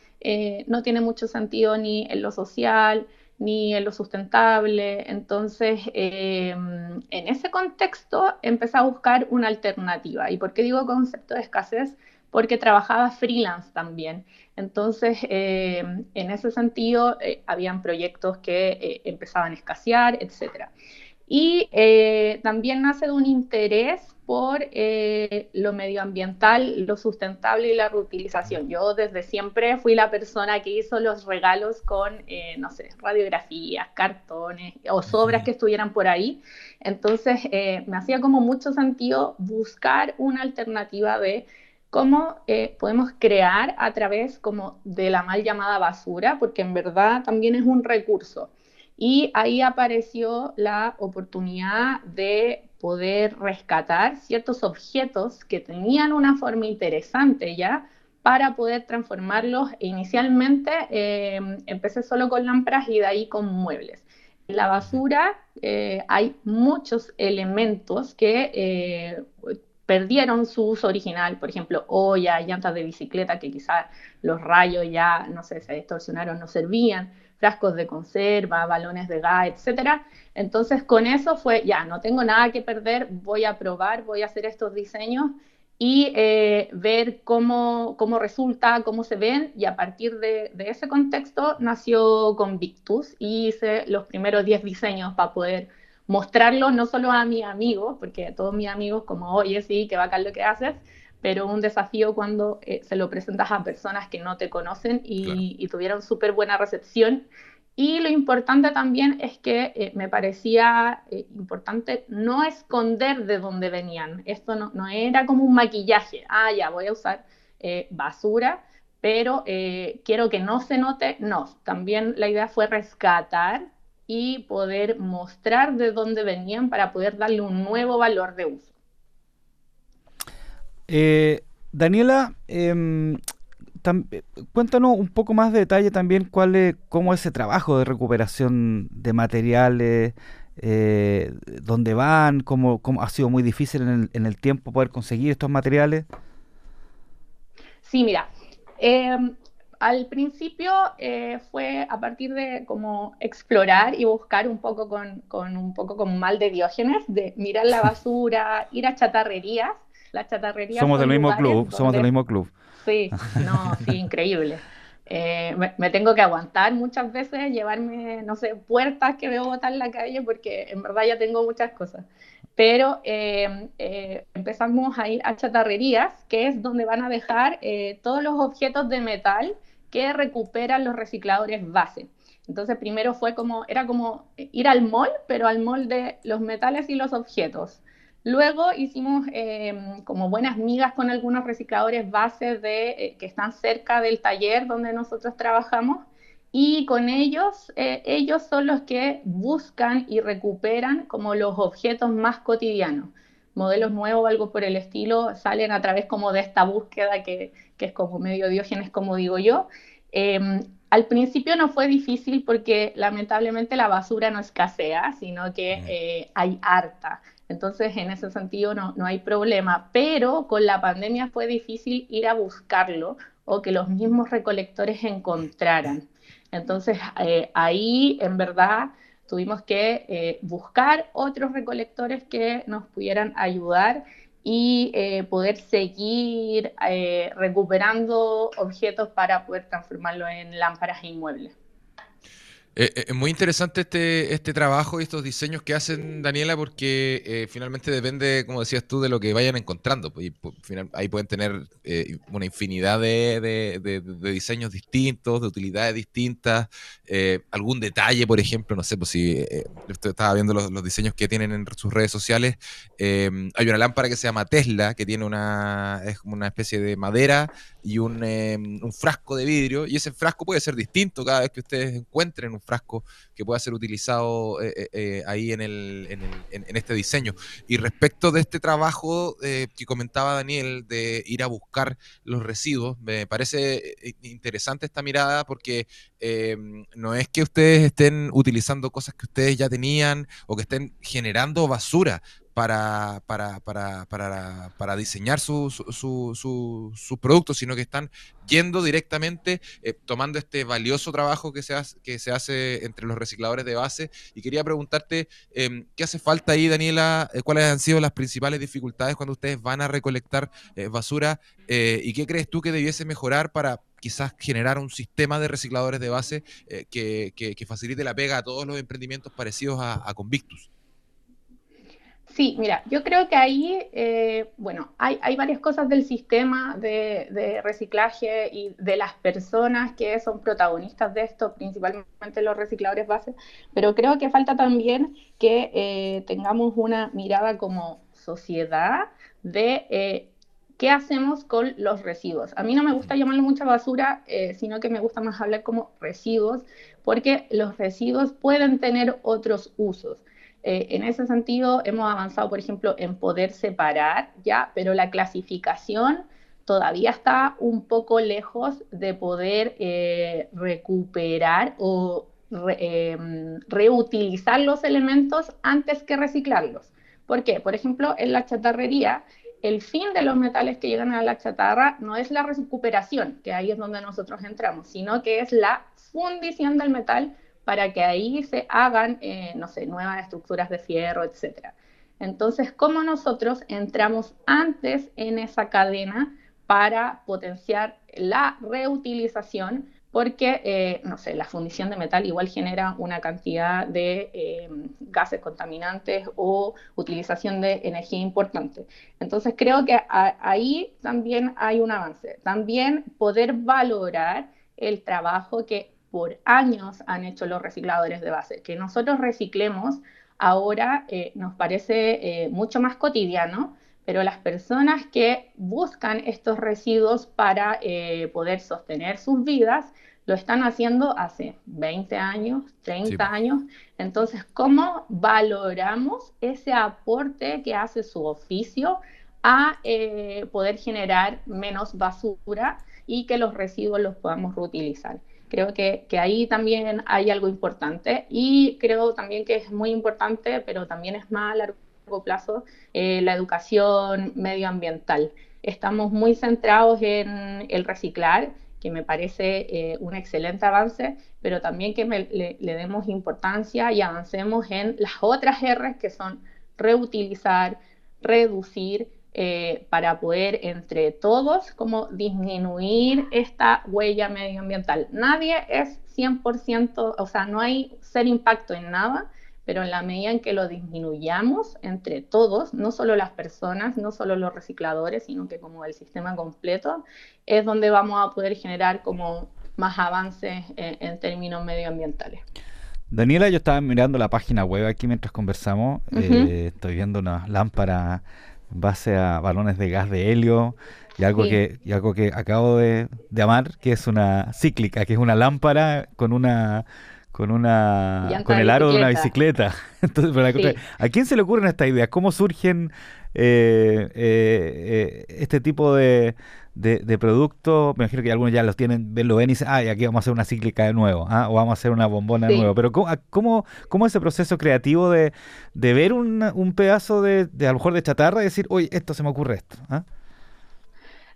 no tiene mucho sentido ni en lo social ni en lo sustentable. Entonces, eh, en ese contexto empecé a buscar una alternativa. ¿Y por qué digo concepto de escasez? Porque trabajaba freelance también. Entonces, eh, en ese sentido, eh, habían proyectos que empezaban a escasear, etc. Y también nace de un interés por eh, lo medioambiental, lo sustentable y la reutilización. Yo desde siempre fui la persona que hizo los regalos con, eh, no sé, radiografías, cartones o sobras que estuvieran por ahí. Entonces, eh, me hacía como mucho sentido buscar una alternativa de cómo eh, podemos crear a través como de la mal llamada basura, porque en verdad también es un recurso. Y ahí apareció la oportunidad de poder rescatar ciertos objetos que tenían una forma interesante ya para poder transformarlos. Inicialmente eh, empecé solo con lámparas y de ahí con muebles. En la basura eh, hay muchos elementos que eh, perdieron su uso original, por ejemplo, ollas, llantas de bicicleta que quizás los rayos ya, no sé, se distorsionaron, no servían, frascos de conserva, balones de gas, etcétera. Entonces, con eso fue, ya, no tengo nada que perder, voy a probar, voy a hacer estos diseños y eh, ver cómo, cómo resulta, cómo se ven, y a partir de, ese contexto nació Convictus y hice los primeros 10 diseños para poder mostrarlo no solo a mis amigos, porque todos mis amigos como, oye, sí, qué bacán lo que haces, pero un desafío cuando eh, se lo presentas a personas que no te conocen y, Claro. y tuvieron súper buena recepción. Y lo importante también es que eh, me parecía eh, importante no esconder de dónde venían. Esto no, no era como un maquillaje. Ah, ya, voy a usar eh, basura, pero eh, quiero que no se note. No, también la idea fue rescatar y poder mostrar de dónde venían para poder darle un nuevo valor de uso. Eh, Daniela, em, eh, cuéntanos un poco más de detalle también cuál es, cómo es ese trabajo de recuperación de materiales, eh, dónde van, cómo, cómo ha sido muy difícil en el, en el tiempo poder conseguir estos materiales. Sí, mira, eh, al principio eh, fue a partir de como explorar y buscar un poco con, con un poco con mal de Diógenes, de mirar la *laughs* basura, ir a chatarrerías. Las chatarrerías Somos del mismo club, somos del donde- mismo club. Sí, *laughs* no, sí, increíble. Eh, me, me tengo que aguantar muchas veces, llevarme, no sé, puertas que veo botar en la calle porque en verdad ya tengo muchas cosas. Pero eh, eh, empezamos a ir a chatarrerías, que es donde van a dejar eh, todos los objetos de metal que recuperan los recicladores base. Entonces primero fue como, era como ir al mall, pero al mall de los metales y los objetos. Luego hicimos eh, como buenas migas con algunos recicladores bases de, eh, que están cerca del taller donde nosotros trabajamos y con ellos, eh, ellos son los que buscan y recuperan como los objetos más cotidianos. Modelos nuevos o algo por el estilo salen a través como de esta búsqueda que, que es como medio diógenes, como digo yo. Eh, al principio no fue difícil porque lamentablemente la basura no escasea, sino que eh, hay harta. Entonces, en ese sentido no, no hay problema, pero con la pandemia fue difícil ir a buscarlo o que los mismos recolectores encontraran. Entonces, eh, ahí en verdad tuvimos que eh, buscar otros recolectores que nos pudieran ayudar y eh, poder seguir recuperando objetos para poder transformarlos en lámparas e inmuebles. Eh, eh, Es muy interesante este, este trabajo y estos diseños que hacen, Daniela, porque eh, finalmente depende, como decías tú, de lo que vayan encontrando. pues, y, ahí pueden tener eh, una infinidad de, de- de- de diseños distintos, de utilidades distintas, eh, algún detalle, por ejemplo, no sé, pues si eh, usted estaba viendo los, los diseños que tienen en sus redes sociales, eh, hay una lámpara que se llama Tesla, que tiene una, es como una especie de madera y un, eh, un frasco de vidrio, y ese frasco puede ser distinto cada vez que ustedes encuentren un frasco que pueda ser utilizado eh, eh, eh, ahí en, el, en, el- en- en este diseño. Y respecto de este trabajo que comentaba Daniel, de ir a buscar los residuos, me parece interesante esta mirada porque eh, no es que ustedes estén utilizando cosas que ustedes ya tenían o que estén generando basura para, para, para, para, diseñar sus su, su, productos, sino que están yendo directamente, eh, tomando este valioso trabajo que se, hace, que se hace entre los recicladores de base. Y quería preguntarte, eh, ¿qué hace falta ahí, Daniela? Eh, ¿Cuáles han sido las principales dificultades cuando ustedes van a recolectar eh, basura? ¿Y qué crees tú que debiese mejorar para quizás generar un sistema de recicladores de base que, que- facilite la pega a todos los emprendimientos parecidos a Convictus? Sí, mira, yo creo que ahí, eh, bueno, hay, hay varias cosas del sistema de, de reciclaje y de las personas que son protagonistas de esto, principalmente los recicladores base, pero creo que falta también que eh, tengamos una mirada como sociedad de eh, qué hacemos con los residuos. A mí no me gusta llamarlo mucha basura, sino que me gusta más hablar como residuos, porque los residuos pueden tener otros usos. Eh, en ese sentido, hemos avanzado, por ejemplo, en poder separar, ya, pero la clasificación todavía está un poco lejos de poder eh, recuperar o eh, reutilizar los elementos antes que reciclarlos. ¿Por qué? Por ejemplo, en la chatarrería, el fin de los metales que llegan a la chatarra no es la recuperación, que ahí es donde nosotros entramos, sino que es la fundición del metal para que ahí se hagan, eh, no sé, nuevas estructuras de fierro, etc. Entonces, ¿cómo nosotros entramos antes en esa cadena para potenciar la reutilización? porque, eh, no sé, la fundición de metal igual genera una cantidad de eh, gases contaminantes o utilización de energía importante. Entonces creo que a- ahí también hay un avance. También poder valorar el trabajo que por años han hecho los recicladores de base. Que nosotros reciclemos ahora eh, nos parece eh, mucho más cotidiano, pero las personas que buscan estos residuos para eh, poder sostener sus vidas lo están haciendo hace 20 años, 30 Sí. años. Entonces, ¿cómo valoramos ese aporte que hace su oficio a eh, poder generar menos basura y que los residuos los podamos reutilizar? Creo que, que ahí también hay algo importante y creo también que es muy importante, pero también es más a largo plazo, eh, la educación medioambiental. Estamos muy centrados en el reciclar, que me parece eh, un excelente avance, pero también que le, le demos importancia y avancemos en las otras R's que son reutilizar, reducir, eh, para poder entre todos como disminuir esta huella medioambiental. Nadie es 100%, o sea, no hay ser impacto en nada, pero en la medida en que lo disminuyamos entre todos, no solo las personas, no solo los recicladores, sino que como el sistema completo, es donde vamos a poder generar como más avances en, en términos medioambientales. Daniela, yo estaba mirando la página web aquí mientras conversamos. Eh, estoy viendo una lámpara en base a balones de gas de helio y algo Sí. que y algo que acabo de, de amar, que es una cíclica, que es una lámpara con una con una Llanta con el aro de una bicicleta. *laughs* Entonces, pero Sí. ¿a quién se le ocurren estas ideas? ¿Cómo surgen eh, eh, eh, este tipo de, de, de productos? Me imagino que algunos ya los tienen, lo ven y dicen, ah, y aquí vamos a hacer una cíclica de nuevo, ah, o vamos a hacer una bombona de nuevo. Pero ¿cómo, a- cómo, cómo ese proceso creativo de, de ver un, un pedazo de, de a lo mejor de chatarra y decir, oye, esto se me ocurre esto? ¿ah?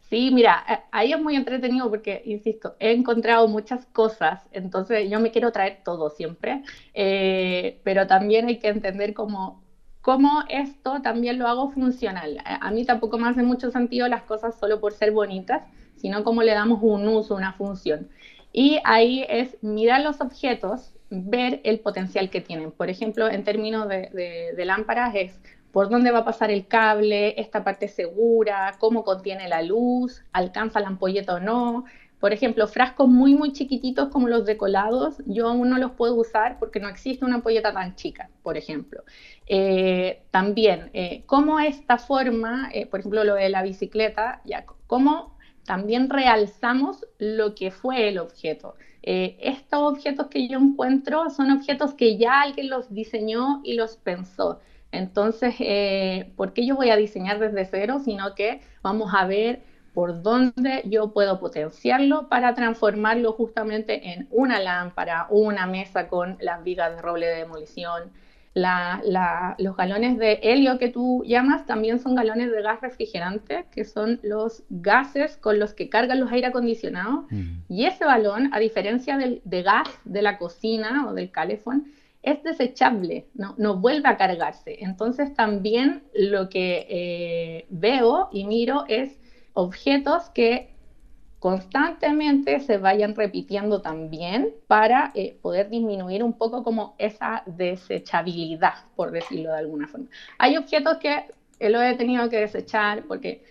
Sí, mira, a- ahí es muy entretenido porque, insisto, he encontrado muchas cosas, entonces yo me quiero traer todo siempre, eh, pero también hay que entender cómo, cómo esto también lo hago funcional. A, mí tampoco me hace mucho sentido las cosas solo por ser bonitas, sino cómo le damos un uso, una función. Y ahí es mirar los objetos, ver el potencial que tienen. Por ejemplo, en términos de, de- de lámparas es por dónde va a pasar el cable, esta parte segura, cómo contiene la luz, alcanza la ampolleta o no. Por ejemplo, frascos muy, muy chiquititos como los decolados, yo aún no los puedo usar porque no existe una ampolleta tan chica, por ejemplo. Eh, también, eh, cómo esta forma, eh, por ejemplo, lo de la bicicleta, ya, cómo también realzamos lo que fue el objeto. Eh, estos objetos que yo encuentro son objetos que ya alguien los diseñó y los pensó. Entonces, eh, ¿por qué yo voy a diseñar desde cero? Sino que vamos a ver por dónde yo puedo potenciarlo para transformarlo justamente en una lámpara una mesa con las vigas de roble de demolición. La- la- los galones de helio que tú llamas también son galones de gas refrigerante, que son los gases con los que cargan los aire acondicionados. Y ese balón, a diferencia del, de gas de la cocina o del calefón, es desechable, no, no vuelve a cargarse. Entonces también lo que eh, veo y miro es objetos que constantemente se vayan repitiendo también para eh, poder disminuir un poco como esa desechabilidad, por decirlo de alguna forma. Hay objetos que eh, lo he tenido que desechar porque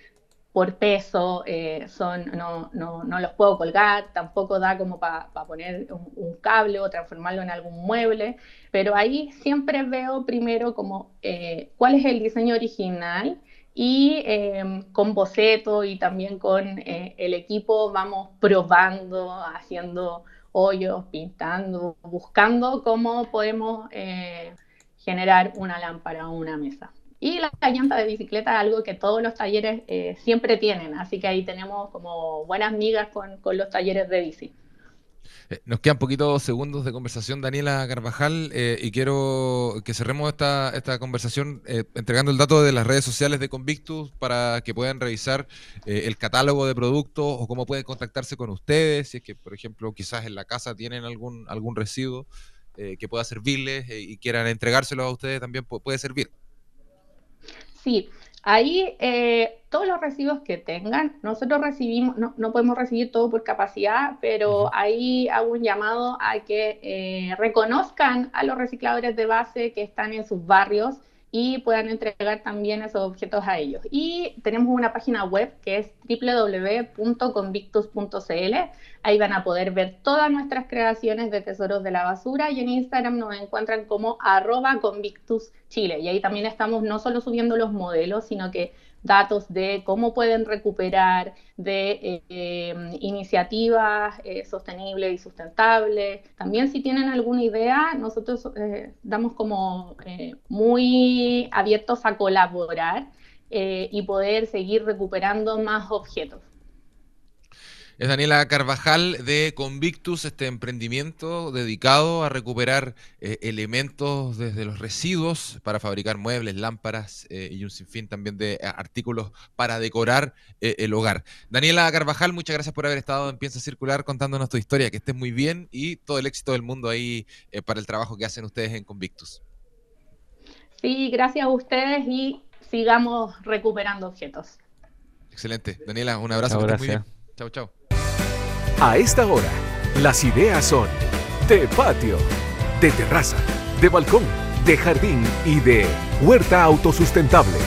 por peso eh, son, no, no, no los puedo colgar, tampoco da como para poner un, un cable o transformarlo en algún mueble, pero ahí siempre veo primero como eh, cuál es el diseño original y eh, con boceto y también con eh, el equipo vamos probando, haciendo hoyos, pintando, buscando cómo podemos eh, generar una lámpara o una mesa. Y la, la llanta de bicicleta es algo que todos los talleres eh, siempre tienen, así que ahí tenemos como buenas migas con, con los talleres de bici. Eh, Nos quedan poquitos segundos de conversación, Daniela Carvajal, eh, y quiero que cerremos esta, esta conversación eh, entregando el dato de las redes sociales de Convictus para que puedan revisar eh, el catálogo de productos o cómo pueden contactarse con ustedes, si es que, por ejemplo, quizás en la casa tienen algún, algún residuo eh, que pueda servirles y quieran entregárselo a ustedes, también pu- puede servir. Sí, Ahí eh, todos los residuos que tengan, nosotros recibimos, no, no podemos recibir todo por capacidad, pero ahí hago un llamado a que eh, reconozcan a los recicladores de base que están en sus barrios y puedan entregar también esos objetos a ellos. Y tenemos una página web que es www.convictus.cl. Ahí van a poder ver todas nuestras creaciones de tesoros de la basura y en Instagram nos encuentran como arroba convictus Chile. Y ahí también estamos no solo subiendo los modelos, sino que datos de cómo pueden recuperar, de eh, iniciativas eh, sostenibles y sustentables. También si tienen alguna idea, nosotros eh, damos como eh, muy abiertos a colaborar y poder seguir recuperando más objetos. Es Daniela Carvajal de Convictus, este emprendimiento dedicado a recuperar eh, elementos desde los residuos para fabricar muebles, lámparas eh, y un sinfín también de eh, artículos para decorar eh, el hogar. Daniela Carvajal, muchas gracias por haber estado en Piensa Circular contándonos tu historia. Que estés muy bien y todo el éxito del mundo ahí eh, para el trabajo que hacen ustedes en Convictus. Sí, gracias a ustedes y sigamos recuperando objetos. Excelente. Daniela, un abrazo. Chao, que estés muy gracias. bien. Chao, chao. A esta hora, las ideas son de patio, de terraza, de balcón, de jardín y de huerta autosustentable.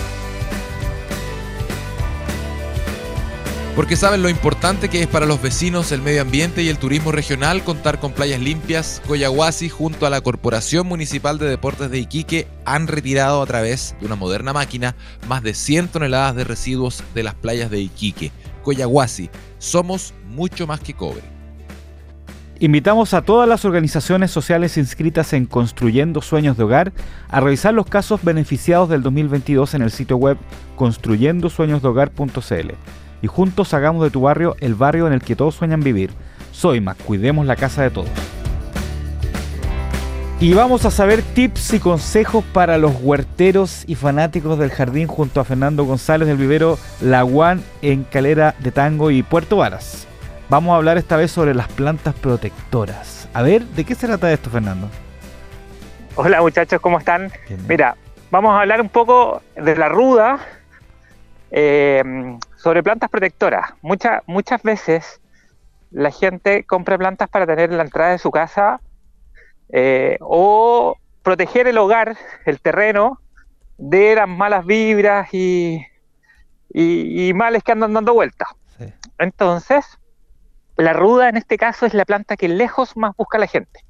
Porque saben lo importante que es para los vecinos, el medio ambiente y el turismo regional contar con playas limpias, Coyahuasi junto a la Corporación Municipal de Deportes de Iquique han retirado a través de una moderna máquina más de 100 toneladas de residuos de las playas de Iquique. Coyahuasi, somos mucho más que cobre. Invitamos a todas las organizaciones sociales inscritas en Construyendo Sueños de Hogar a revisar los casos beneficiados del 2022 en el sitio web construyendosueñosdehogar.cl y juntos hagamos de tu barrio el barrio en el que todos sueñan vivir. Soyma, cuidemos la casa de todos. Y vamos a saber tips y consejos para los huerteros y fanáticos del jardín junto a Fernando González del vivero La Guan en Calera de Tango y Puerto Varas. Vamos a hablar esta vez sobre las plantas protectoras. A ver, ¿de qué se trata esto, Fernando? Hola muchachos, ¿cómo están? Bien. Mira, vamos a hablar un poco de la ruda eh, sobre plantas protectoras. Mucha- muchas veces la gente compra plantas para tener en la entrada de su casa eh, o proteger el hogar, el terreno, de las malas vibras y, y- y males que andan dando vueltas. Sí. Entonces, la ruda en este caso es la planta que lejos más busca la gente.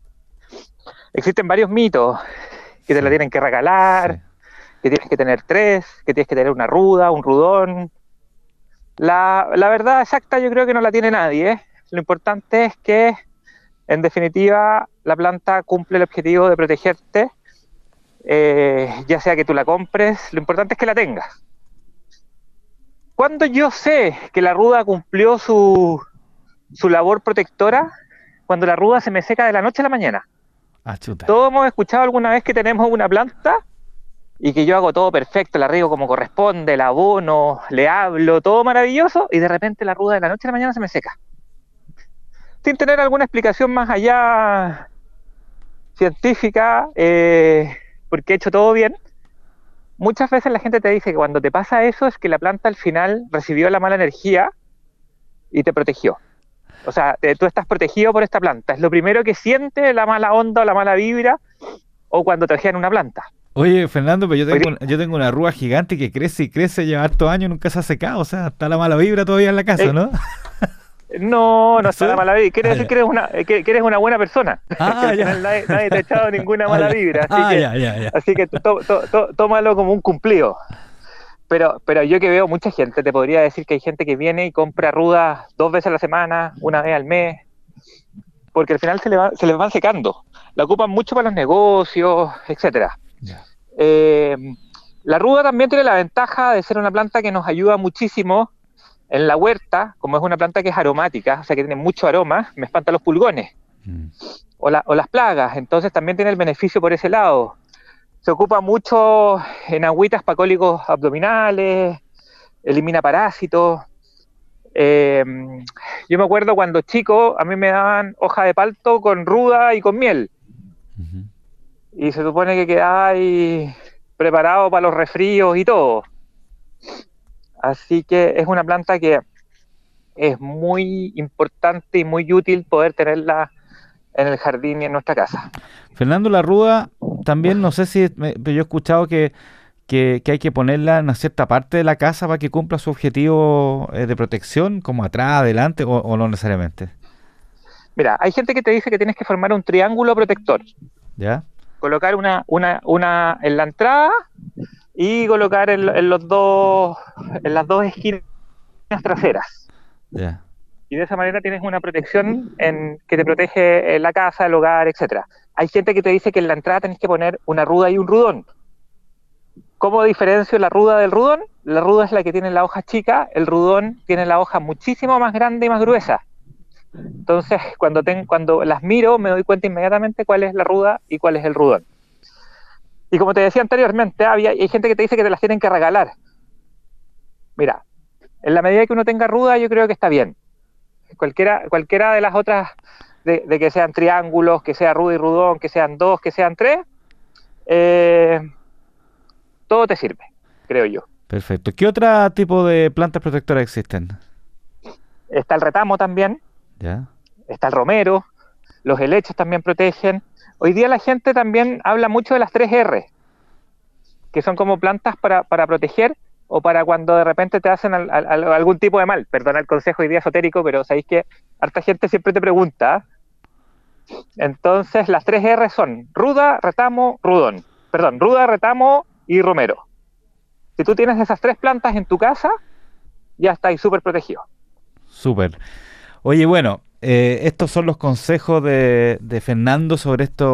Existen varios mitos que te la tienen que regalar, que tienes que tener tres, que tienes que tener una ruda, un rudón. La, la verdad exacta yo creo que no la tiene nadie. ¿eh? Lo importante es que, en definitiva, la planta cumple el objetivo de protegerte, eh, ya sea que tú la compres, lo importante es que la tengas. Cuando yo sé que la ruda cumplió su, su labor protectora, cuando la ruda se me seca de la noche a la mañana. Ah, chuta. Todos hemos escuchado alguna vez que tenemos una planta y que yo hago todo perfecto, la riego como corresponde, la abono, le hablo, todo maravilloso, y de repente la ruda de la noche a la mañana se me seca. Sin tener alguna explicación más allá científica, eh, porque he hecho todo bien, muchas veces la gente te dice que cuando te pasa eso es que la planta al final recibió la mala energía y te protegió. O sea, te- tú estás protegido por esta planta. Es lo primero que siente la mala onda o la mala vibra o cuando te en una planta. Oye, Fernando, pero yo tengo, Oye. un- yo tengo una rúa gigante que crece y crece, lleva hartos años y nunca se ha secado. O sea, está la mala vibra todavía en la casa, Eh, *laughs* ¿no? No, está la mala vibra. Quiere Ah, decir que eres una, eh, que, que eres una buena persona. Ah, nadie, nadie te ha echado ninguna *laughs* Ah, mala vibra. Así Ah, que, ya, ya, así que tómalo como un cumplido. Pero, pero yo que veo mucha gente, te podría decir que hay gente que viene y compra rudas dos veces a la semana, una vez al mes, porque al final se, le va- se les van secando. La ocupan mucho para los negocios, etcétera. Eh, la ruda también tiene la ventaja de ser una planta que nos ayuda muchísimo en la huerta, como es una planta que es aromática, o sea que tiene mucho aroma, me espanta los pulgones Mm. o, la- o las plagas, entonces también tiene el beneficio por ese lado. Se ocupa mucho en agüitas para cólicos abdominales, elimina parásitos. Eh, yo me acuerdo cuando chico, a mí me daban hoja de palto con ruda y con miel y se supone que quedaba ahí preparado para los resfríos y todo. Así que es una planta que es muy importante y muy útil poder tenerla en el jardín y en nuestra casa. Fernando Larrúa, también no sé si me- yo he escuchado que, que, que hay que ponerla en una cierta parte de la casa para que cumpla su objetivo eh, de protección, como atrás, adelante, o, o no necesariamente. Mira, hay gente que te dice que tienes que formar un triángulo protector. ¿Ya? Colocar una, una, una en la entrada y colocar en, en los dos, en las dos esquinas traseras. Y de esa manera tienes una protección en, que te protege eh, la casa, el hogar, etcétera. Hay gente que te dice que en la entrada tenés que poner una ruda y un rudón. ¿Cómo diferencio la ruda del rudón? La ruda es la que tiene la hoja chica, el rudón tiene la hoja muchísimo más grande y más gruesa. Entonces, cuando, ten- cuando las miro, me doy cuenta inmediatamente cuál es la ruda y cuál es el rudón. Y como te decía anteriormente, había, hay gente que te dice que te las tienen que regalar. Mira, en la medida que uno tenga ruda, yo creo que está bien. Cualquiera, cualquiera de las otras, de, de que sean triángulos, que sea ruda y rudón, que sean dos, que sean tres, eh, todo te sirve, creo yo. Perfecto. ¿Qué otro tipo de plantas protectoras existen? Está el retamo también, ¿Ya? está el romero, los helechos también protegen. Hoy día la gente también habla mucho de las 3R, que son como plantas para, para proteger o para cuando de repente te hacen al- al- al- algún tipo de mal. Perdona el consejo hoy día esotérico, pero sabéis que harta gente siempre te pregunta. Entonces las 3R son ruda, retamo, rudón. Perdón, ruda, retamo y romero. Si tú tienes esas tres plantas en tu casa, ya estáis súper protegidos. Súper. Oye, bueno, eh, estos son los consejos de, de Fernando sobre estas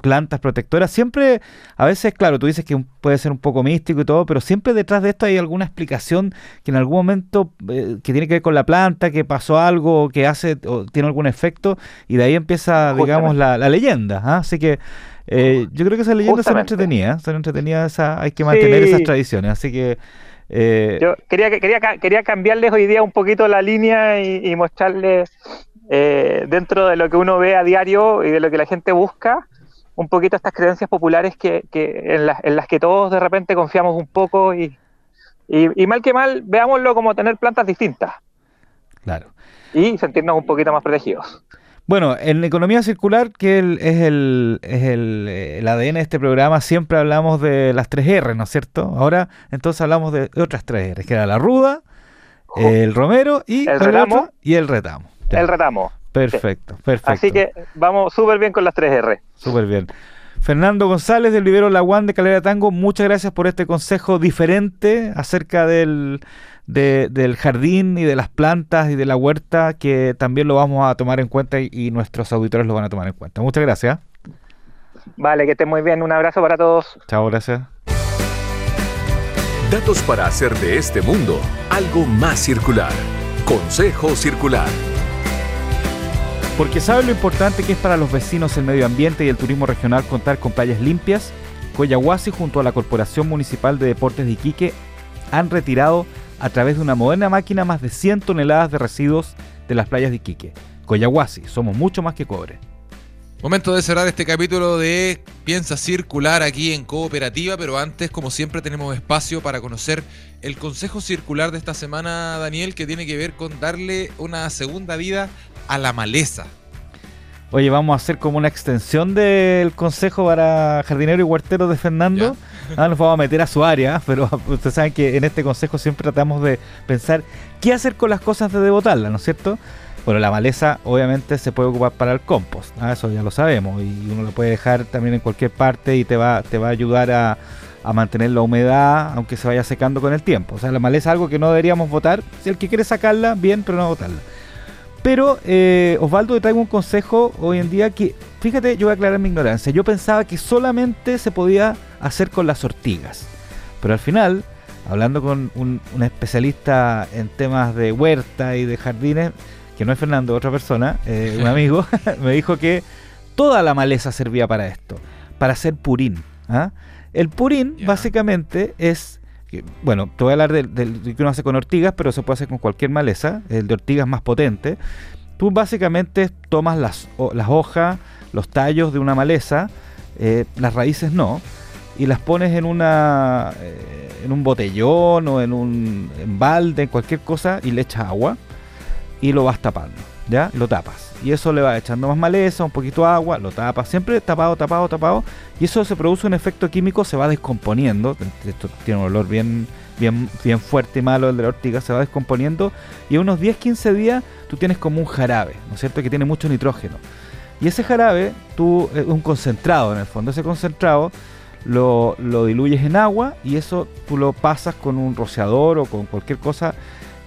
plantas protectoras. Siempre, a veces, claro, tú dices que puede ser un poco místico y todo, pero siempre detrás de esto hay alguna explicación que en algún momento, eh, que tiene que ver con la planta, que pasó algo, que hace o tiene algún efecto, y de ahí empieza, digamos, la, la leyenda. ¿ah? Así que eh, yo creo que esas leyendas son entretenidas, son entretenidas, esa- hay que mantener esas tradiciones. Así que... eh, Yo quería, que- quería, quería cambiarles hoy día un poquito la línea y, y mostrarles eh, dentro de lo que uno ve a diario y de lo que la gente busca, un poquito estas creencias populares que, que en, las, en las que todos de repente confiamos un poco y, y, y mal que mal, veámoslo como tener plantas distintas claro. y sentirnos un poquito más protegidos. Bueno, en economía circular, que el- es, el, es el, eh, el ADN de este programa, siempre hablamos de las 3R, ¿no es cierto? Ahora, entonces hablamos de otras 3R, que era la ruda, el romero y El ¿cuál era retamo. otro? y el retamo. Ya, El retamo. Perfecto, perfecto. Así que vamos súper bien con las 3R. Súper bien. Fernando González del Vivero Laguán de Calera Tango, muchas gracias por este consejo diferente acerca del, de- del jardín y de las plantas y de la huerta, que también lo vamos a tomar en cuenta y, y nuestros auditores lo van a tomar en cuenta. Muchas gracias. Vale, que estén muy bien. Un abrazo para todos. Chao, gracias. Datos para hacer de este mundo algo más circular. Consejo Circular. Porque sabe lo importante que es para los vecinos el medio ambiente y el turismo regional contar con playas limpias, Coyahuasi junto a la Corporación Municipal de Deportes de Iquique han retirado a través de una moderna máquina más de 100 toneladas de residuos de las playas de Iquique. Coyahuasi, somos mucho más que cobre. Momento de cerrar este capítulo de Piensa Circular aquí en Cooperativa, pero antes, como siempre, tenemos espacio para conocer el consejo circular de esta semana, Daniel, que tiene que ver con darle una segunda vida a la maleza. Oye, vamos a hacer como una extensión del consejo para jardinero y huertero de Fernando. Ah, nos vamos a meter a su área, *laughs* pero ustedes saben que en este consejo siempre tratamos de pensar qué hacer con las cosas de botarlas, ¿no es cierto? Bueno, la maleza obviamente se puede ocupar para el compost, ah, eso ya lo sabemos, y uno lo puede dejar también en cualquier parte y te va, te va a ayudar a, a mantener la humedad, aunque se vaya secando con el tiempo. O sea, la maleza es algo que no deberíamos votar. Si el que quiere sacarla, bien, pero no botarla. Pero, eh, Osvaldo, te traigo un consejo hoy en día que, fíjate, yo voy a aclarar mi ignorancia. Yo pensaba que solamente se podía hacer con las ortigas. Pero al final, hablando con un, un especialista en temas de huerta y de jardines, que no es Fernando, otra persona, eh, un *laughs* amigo, *laughs* me dijo que toda la maleza servía para esto, para hacer purín. ¿ah? El purín básicamente es, que- bueno, te voy a hablar del, que uno hace con ortigas, pero se puede hacer con cualquier maleza, el de ortigas más potente. Tú básicamente tomas las, las hojas, los tallos de una maleza, eh, las raíces no, y las pones en una eh, en un botellón o en un en balde, en cualquier cosa y le echas agua y lo vas tapando, ¿ya? Lo tapas. Y eso le va echando más maleza, un poquito de agua, lo tapas, siempre tapado, tapado, tapado. Y eso se produce un efecto químico, se va descomponiendo. Esto tiene un olor bien, bien, bien fuerte y malo, el de la ortiga, se va descomponiendo. Y a unos 10-15 días tú tienes como un jarabe, ¿no es cierto? Que tiene mucho nitrógeno. Y ese jarabe, tú, es un concentrado en el fondo. Ese concentrado lo, lo diluyes en agua y eso tú lo pasas con un rociador o con cualquier cosa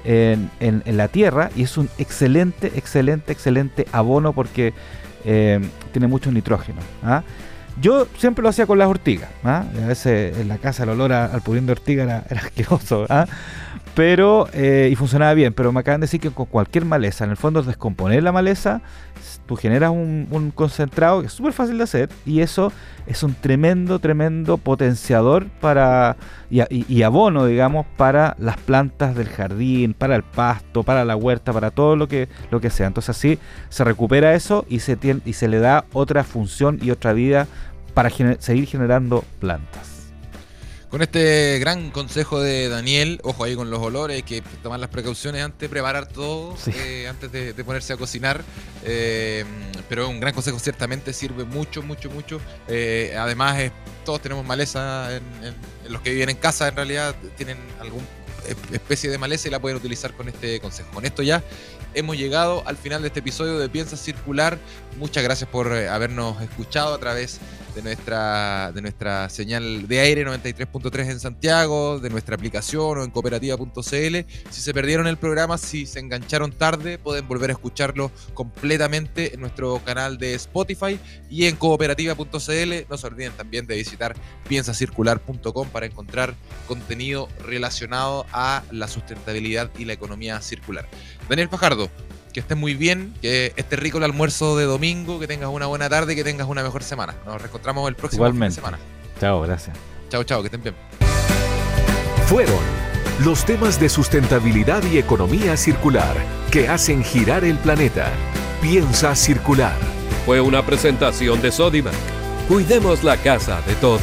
en, la tierra y es un excelente, excelente, excelente abono porque eh, tiene mucho nitrógeno. ¿ah? Yo siempre lo hacía con las ortigas. ¿ah? A veces en la casa el olor al pudín de ortiga era, *laughs* asqueroso. ¿ah? Pero, eh, y funcionaba bien, pero me acaban de decir que con cualquier maleza, en el fondo es descomponer la maleza, tú generas un, concentrado que es súper fácil de hacer y eso es un tremendo, tremendo potenciador para y, y- y abono, digamos, para las plantas del jardín, para el pasto, para la huerta, para todo lo que, lo que sea. Entonces así se recupera eso y se, tien- y se le da otra función y otra vida para gener- seguir generando plantas. Con este gran consejo de Daniel, ojo ahí con los olores, hay que tomar las precauciones antes de preparar todo, Sí. eh, antes de, de ponerse a cocinar. eh, pero un gran consejo ciertamente sirve mucho, mucho, mucho. Eh, además, todos tenemos maleza, en, en- en los que viven en casa en realidad tienen alguna especie de maleza y la pueden utilizar con este consejo. Con esto ya hemos llegado al final de este episodio de Piensa Circular. Muchas gracias por eh, habernos escuchado a través de nuestra, de nuestra señal de aire 93.3 en Santiago, de nuestra aplicación o en cooperativa.cl. Si se perdieron el programa, si se engancharon tarde, pueden volver a escucharlo completamente en nuestro canal de Spotify y en cooperativa.cl. No se olviden también de visitar piensacircular.com para encontrar contenido relacionado a la sustentabilidad y la economía circular. Daniel Fajardo, que estés muy bien, que esté rico el almuerzo de domingo, que tengas una buena tarde y que tengas una mejor semana. Nos reencontramos el próximo fin de Igualmente. semana. Chao, gracias. Chao, chao, que estén bien. Fueron los temas de sustentabilidad y economía circular que hacen girar el planeta. Piensa circular. Fue una presentación de Sodimac. Cuidemos la casa de todos.